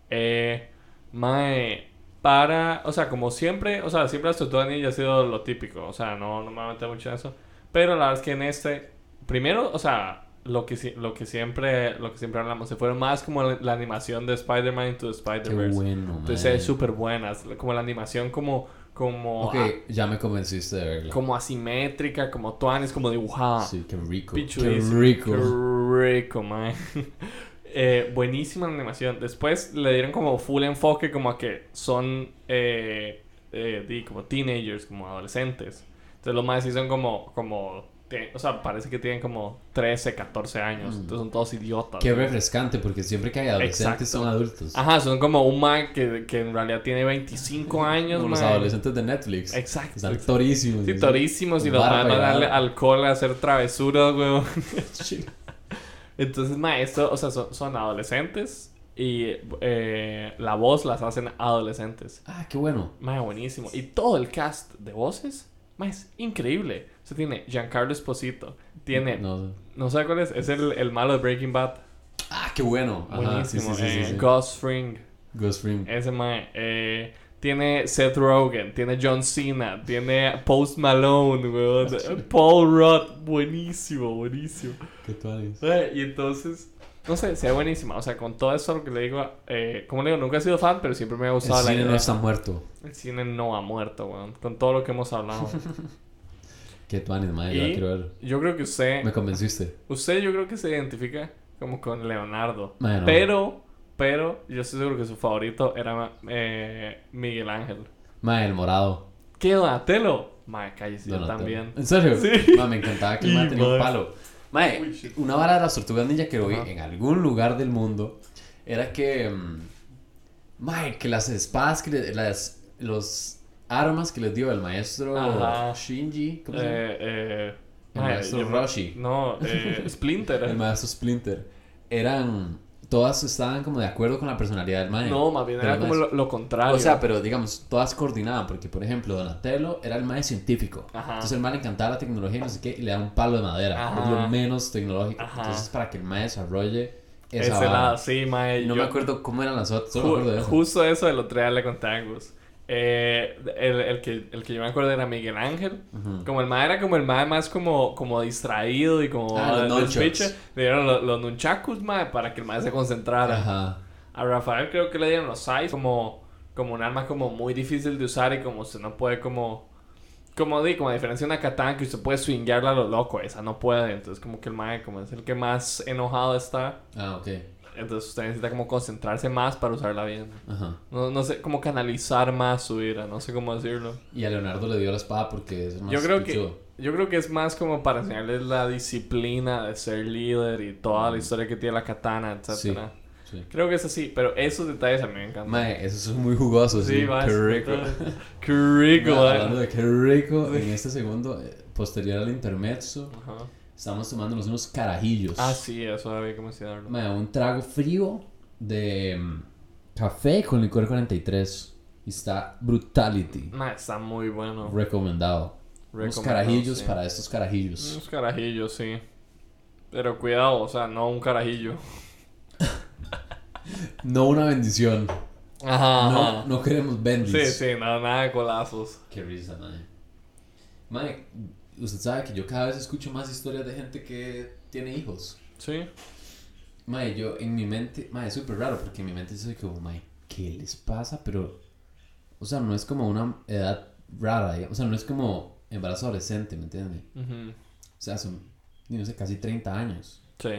S1: Eh, mae, para, o sea, como siempre, o sea, siempre tortugas ninja ha sido lo típico, o sea, no, no me voy a meter mucho en eso. Pero la verdad es que en este, primero, o sea, lo que, lo que siempre, lo que siempre hablamos, se fueron más como la, la animación de Spider-Man into Spider-Verse.
S2: bueno,
S1: Entonces es súper buenas, como la animación como, como,
S2: Ok, ya me convenciste de verla.
S1: a- como asimétrica, como tuanes, como dibujada.
S2: Sí, qué rico.
S1: Pichudísimo.
S2: Qué rico.
S1: Qué rico, man. Eh, buenísima animación. Después le dieron como full enfoque como a que son eh, eh, di, como teenagers, como adolescentes. Entonces los más sí son como, como, o sea, parece que tienen como 13, 14 años.
S2: Mm.
S1: Entonces son todos idiotas.
S2: Qué refrescante, porque siempre que hay adolescentes
S1: Exacto.
S2: son adultos.
S1: Ajá, son como un man que, que en realidad tiene 25 años,
S2: Como los adolescentes de Netflix.
S1: Exacto.
S2: Están torísimos.
S1: Sí,
S2: así.
S1: torísimos y los van a darle alcohol a hacer travesuras, weón. Entonces, ma, esto, o sea, son, son adolescentes y eh, la voz las hacen adolescentes.
S2: Ah, qué bueno.
S1: Ma, buenísimo. Y todo el cast de voces, ma, es increíble. O sea, tiene Giancarlo Esposito, tiene, no,
S2: No.
S1: sé cuál es, es el, el malo de Breaking Bad.
S2: Ah, qué bueno. Ajá,
S1: buenísimo.
S2: sí, sí, sí,
S1: eh. Gus Fring,
S2: Ghost Fring.
S1: ese ma, eh, tiene Seth Rogen, tiene John Cena, tiene Post Malone, weón, Paul Rudd, buenísimo, buenísimo.
S2: ¿Qué tal es?
S1: Eh, Y entonces, no sé, sea buenísima. O sea, con todo eso lo que le digo, eh, como le digo, nunca he sido fan, pero siempre me ha
S2: El
S1: gustado la
S2: cine
S1: idea.
S2: no está muerto.
S1: El cine no ha muerto, weón. Con todo lo que hemos hablado.
S2: Qué tuanis, madre, yo quiero ver.
S1: yo creo que usted,
S2: Me convenciste.
S1: usted yo creo que se identifica como con Leonardo.
S2: Bueno.
S1: Pero, pero, yo estoy seguro que su favorito era eh, Miguel Ángel.
S2: Mae, el morado.
S1: ¿Qué, Donatello? Mae, cállese, yo
S2: Donatello.
S1: también.
S2: ¿En serio?
S1: Sí.
S2: Mae, me encantaba que el
S1: Y,
S2: mae tenía un palo. Mae,
S1: Uy, shit.
S2: una vara de las tortugas ninja que vi en algún lugar del mundo era que. mm, mae, que las espadas que le- las, los armas que les dio el maestro
S1: Ajá.
S2: Shinji. ¿Cómo se llama?
S1: Eh, eh,
S2: El
S1: mae,
S2: maestro Roshi.
S1: No, eh, Splinter.
S2: El maestro Splinter. Eran. Todas estaban como de acuerdo con la personalidad del maestro.
S1: no, más bien era como lo, lo contrario.
S2: O sea, pero digamos, todas coordinaban, porque por ejemplo, Donatello era el más científico.
S1: Ajá.
S2: Entonces el man le encantaba la tecnología y no sé qué, y le da un palo de madera. Es lo menos tecnológico.
S1: Ajá.
S2: Entonces, para que el man desarrolle esa
S1: ese
S2: vara.
S1: lado, sí, mae.
S2: No
S1: yo-
S2: me acuerdo cómo eran las otras,
S1: Ju-
S2: me acuerdo de eso.
S1: Justo eso del otro día le conté a Angus. Eh, el, el que, el que yo me acuerdo era Miguel Ángel. Como el mae era como el mae más como, como distraído y como
S2: Ah, los
S1: Le dieron los, los nunchakus, mae, para que el mae se concentrara.
S2: Ajá.
S1: A Rafael creo que le dieron los sais como, como un arma como muy difícil de usar y como usted no puede como... Como di, como a diferencia de una katana que usted puede swinguearla a lo loco, esa no puede. Entonces como que el mae como es el que más enojado está.
S2: Ah, ok.
S1: Entonces usted necesita como concentrarse más para usarla bien.
S2: Ajá.
S1: No, no sé, como canalizar más su ira, no sé cómo decirlo.
S2: Y a Leonardo le dio la espada porque es más
S1: Yo creo que yo creo que es más como para enseñarles la disciplina de ser líder y toda la historia que tiene la katana, etcétera.
S2: Sí.
S1: Creo que es así, pero esos detalles a mí me encantan.
S2: Mae, esos son muy jugosos, sí.
S1: sí,
S2: Qué rico.
S1: Qué rico,
S2: hablando de qué rico, en este segundo, eh, posterior al intermezzo,
S1: Ajá.
S2: Estamos tomándonos unos carajillos.
S1: Ah, sí, eso había que mencionarlo.
S2: Mae, un trago frío de mm, café con licor 43. Y está Brutality.
S1: Ma, está muy bueno.
S2: Recomendado. Unos
S1: Recomendado,
S2: carajillos
S1: sí.
S2: para estos carajillos.
S1: Unos carajillos, sí. Pero cuidado, o sea, no un carajillo.
S2: No una bendición.
S1: Ajá.
S2: No, no queremos bendis.
S1: Sí, sí, nada, nada de colazos.
S2: Qué risa, mae. Mae, usted sabe que yo cada vez escucho más historias de gente que tiene hijos.
S1: Sí.
S2: Mae, yo en mi mente, mae, es súper raro porque en mi mente soy como, mae, ¿qué les pasa? Pero, o sea, no es como una edad rara, digamos. o sea, no es como embarazo adolescente, ¿me entiendes?
S1: Ujú.
S2: O sea, son, no sé, casi 30 años.
S1: Sí.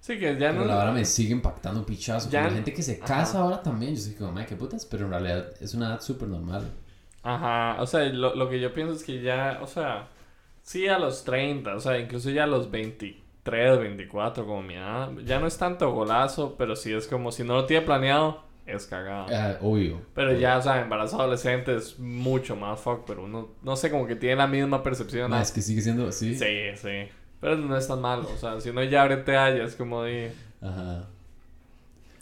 S1: Sí, que ya
S2: Pero
S1: no.
S2: la verdad me sigue impactando un pichazo.
S1: Ya-
S2: Como la gente que se
S1: Ajá.
S2: casa ahora también, yo soy como, mae, qué putas, pero en realidad es una edad súper normal.
S1: Ajá, o sea, lo, lo que yo pienso es que ya, o sea, sí a los 30, o sea, incluso ya a los 23, 24, como mi edad, ya no es tanto golazo, pero sí es como si no lo tiene planeado, es cagado.
S2: Ah, obvio.
S1: Pero ya, o sea, embarazo adolescente es mucho más fuck, pero uno, no sé, como que tiene la misma percepción.
S2: Mae,
S1: ¿no?
S2: es que sigue siendo así.
S1: Sí, sí. Pero no es tan malo, o sea, si uno ya abre ya es como de,
S2: Ajá.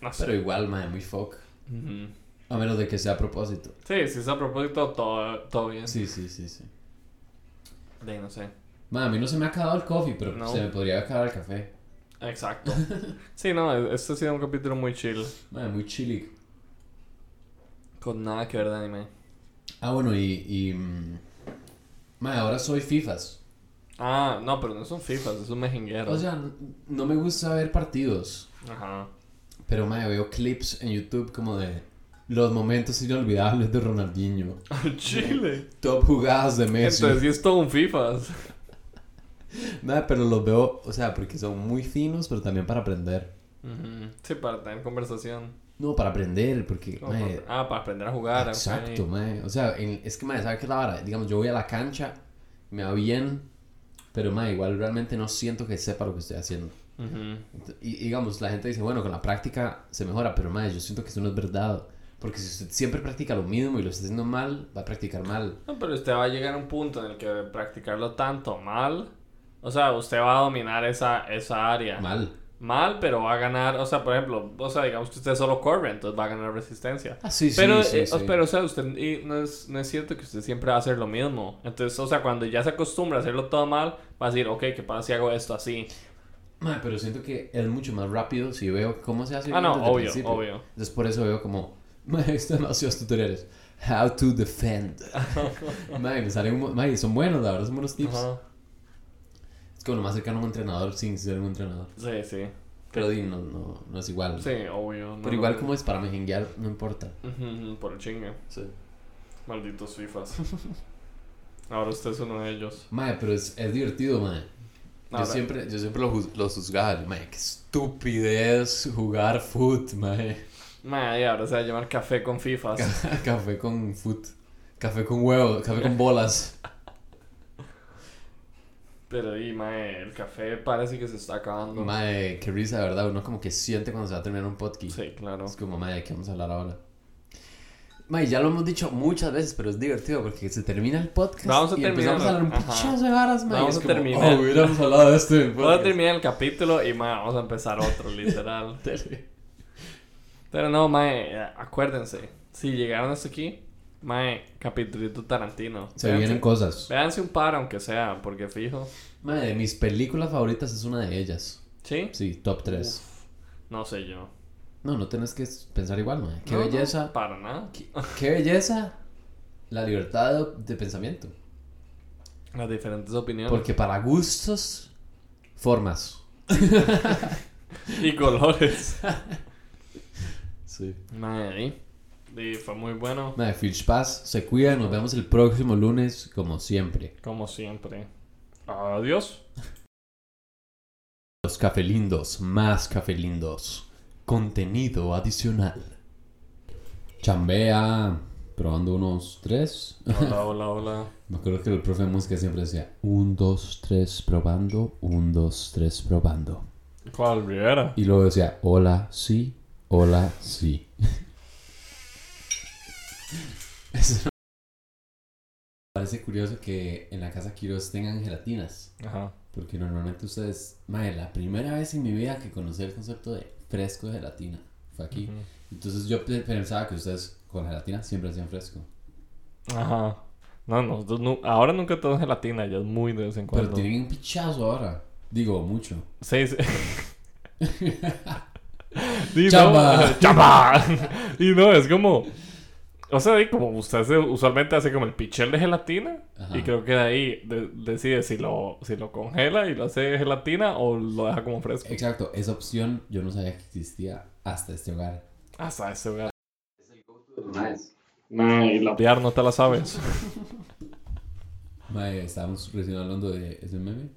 S1: no sé.
S2: Pero igual, mae, muy fuck.
S1: Ujú.
S2: A menos de que sea a propósito.
S1: Sí, si es a propósito, todo, todo bien.
S2: Sí, sí, sí, sí.
S1: De, no sé.
S2: Mae, a mí no se me ha acabado el coffee, pero
S1: No.
S2: se me podría acabar el café.
S1: Exacto. sí, no, este ha sido un capítulo muy chill.
S2: Mae, muy chilly.
S1: Con nada que ver de anime.
S2: Ah, bueno, y... y mm, mae, ahora soy FIFAs.
S1: Ah, no, pero no son FIFAs, es un mejenguero.
S2: O sea, n- no me gusta ver partidos.
S1: Ajá.
S2: Pero, mae, veo clips en YouTube como de... Los momentos inolvidables de Ronaldinho.
S1: Chile.
S2: Top jugadas de Messi.
S1: Entonces, sí es todo un FIFAs.
S2: Mae, pero los veo, o sea, porque son muy finos, pero también para aprender.
S1: Sí, para tener conversación.
S2: No, para aprender, porque,
S1: No,
S2: mae,
S1: para- ah, para aprender a jugar.
S2: Exacto, mae. O sea, en- es que, mae, ¿sabes qué es la vara? Digamos, yo voy a la cancha, me va bien, pero, mae, igual realmente no siento que sepa lo que estoy haciendo. Y, digamos, la gente dice, bueno, con la práctica se mejora, pero, mae, yo siento que eso no es verdad. Porque si usted siempre practica lo mismo y lo está haciendo mal, va a practicar mal.
S1: No, pero usted va a llegar a un punto en el que practicarlo tanto mal. O sea, usted va a dominar esa, esa área.
S2: Mal.
S1: Mal, pero va a ganar. O sea, por ejemplo, o sea, digamos que usted solo corre, entonces va a ganar resistencia.
S2: Ah, sí, sí,
S1: Pero,
S2: sí,
S1: eh,
S2: sí.
S1: pero, o sea, usted y no, es, no es cierto que usted siempre va a hacer lo mismo. Entonces, o sea, cuando ya se acostumbra a hacerlo todo mal, va a decir, ok, ¿qué pasa si hago esto así?
S2: Mae, pero siento que es mucho más rápido si veo cómo se hace.
S1: Ah, no, obvio, obvio.
S2: Entonces, por eso veo como, mae, he visto demasiados tutoriales. How to defend. mae, me salen, un mae, son buenos, la verdad, son buenos tips.
S1: Ajá.
S2: Es como lo más cercano a un entrenador sin ser un entrenador.
S1: Sí, sí.
S2: Pero di, no, no, no es igual.
S1: Sí, obvio. no,
S2: Pero igual
S1: no.
S2: como es para mejenguear, no importa.
S1: Por el chingue.
S2: Sí.
S1: Malditos FIFAs. Ahora usted es uno de ellos.
S2: Mae, pero es, es divertido, mae. Yo siempre, yo siempre lo, juz- lo juzgaba. Mae, qué estupidez jugar foot, mae.
S1: Y ahora se va a llamar café con FIFAs.
S2: café con foot. Café con huevo, café con bolas.
S1: Pero y mae, el café parece que se está acabando.
S2: Mae, qué risa, de verdad. Uno como que siente cuando se va a terminar un podcast.
S1: Sí, claro.
S2: Es como, mae, ¿de qué vamos a hablar ahora? Mae, ya lo hemos dicho muchas veces, pero es divertido porque se termina el podcast
S1: Vamos a
S2: y empezamos a hablar un pichazo de varas, mae.
S1: Vamos a
S2: como,
S1: terminar.
S2: Oh, hubiéramos hablado de esto
S1: Vamos a terminar el capítulo y mae, vamos a empezar otro, literal. Pero no, mae, acuérdense. Si llegaron hasta aquí, mae, capítulito Tarantino.
S2: Se
S1: Véanse-
S2: vienen cosas.
S1: Véanse un par, aunque sea, porque fijo.
S2: Mae, de mis películas favoritas es una de ellas.
S1: ¿Sí?
S2: Sí, top 3.
S1: Uf, no sé yo.
S2: No, no tenés que pensar igual, mae. Qué
S1: No, no,
S2: belleza.
S1: para nada.
S2: Qué, qué belleza la libertad de, de pensamiento.
S1: Las diferentes opiniones.
S2: Porque para gustos, formas.
S1: Y colores.
S2: Sí.
S1: Mae, y fue muy bueno,
S2: Mae, Filch Paz, se cuida. Nos vemos el próximo lunes, como siempre.
S1: como siempre. Adiós.
S2: Los cafelindos, más cafelindos. Contenido adicional. Chambea. Probando unos tres.
S1: Hola, hola, hola.
S2: Me acuerdo que el profe de música siempre decía: un, dos, tres, probando. Un, dos, tres, probando.
S1: ¿Cuál Rivera?
S2: Y luego decía: hola, sí. Hola, sí. Eso no- Parece curioso que en la casa Quiroz tengan gelatinas.
S1: Ajá.
S2: Porque normalmente ustedes. Madre, la primera vez en mi vida que conocí el concepto de fresco de gelatina fue aquí. Entonces yo pe- pensaba que ustedes con gelatina siempre hacían fresco.
S1: Ajá. No, nosotros nu- ahora nunca tenemos gelatina, ya es muy de vez en
S2: Pero
S1: cuando.
S2: tienen un pichazo ahora. Digo, mucho.
S1: Sí, sí. Sí,
S2: Chamba.
S1: no, ¡Chamba! y no, es como... O sea, y como usted hace- usualmente hace como el pichel de gelatina
S2: Ajá.
S1: y creo que de ahí de- decide si lo, si lo congela y lo hace gelatina o lo deja como fresco.
S2: Exacto, esa opción yo no sabía que existía hasta este hogar.
S1: Hasta ese lugar. y la piar no te la sabes.
S2: Mae, estábamos recién hablando de ese meme.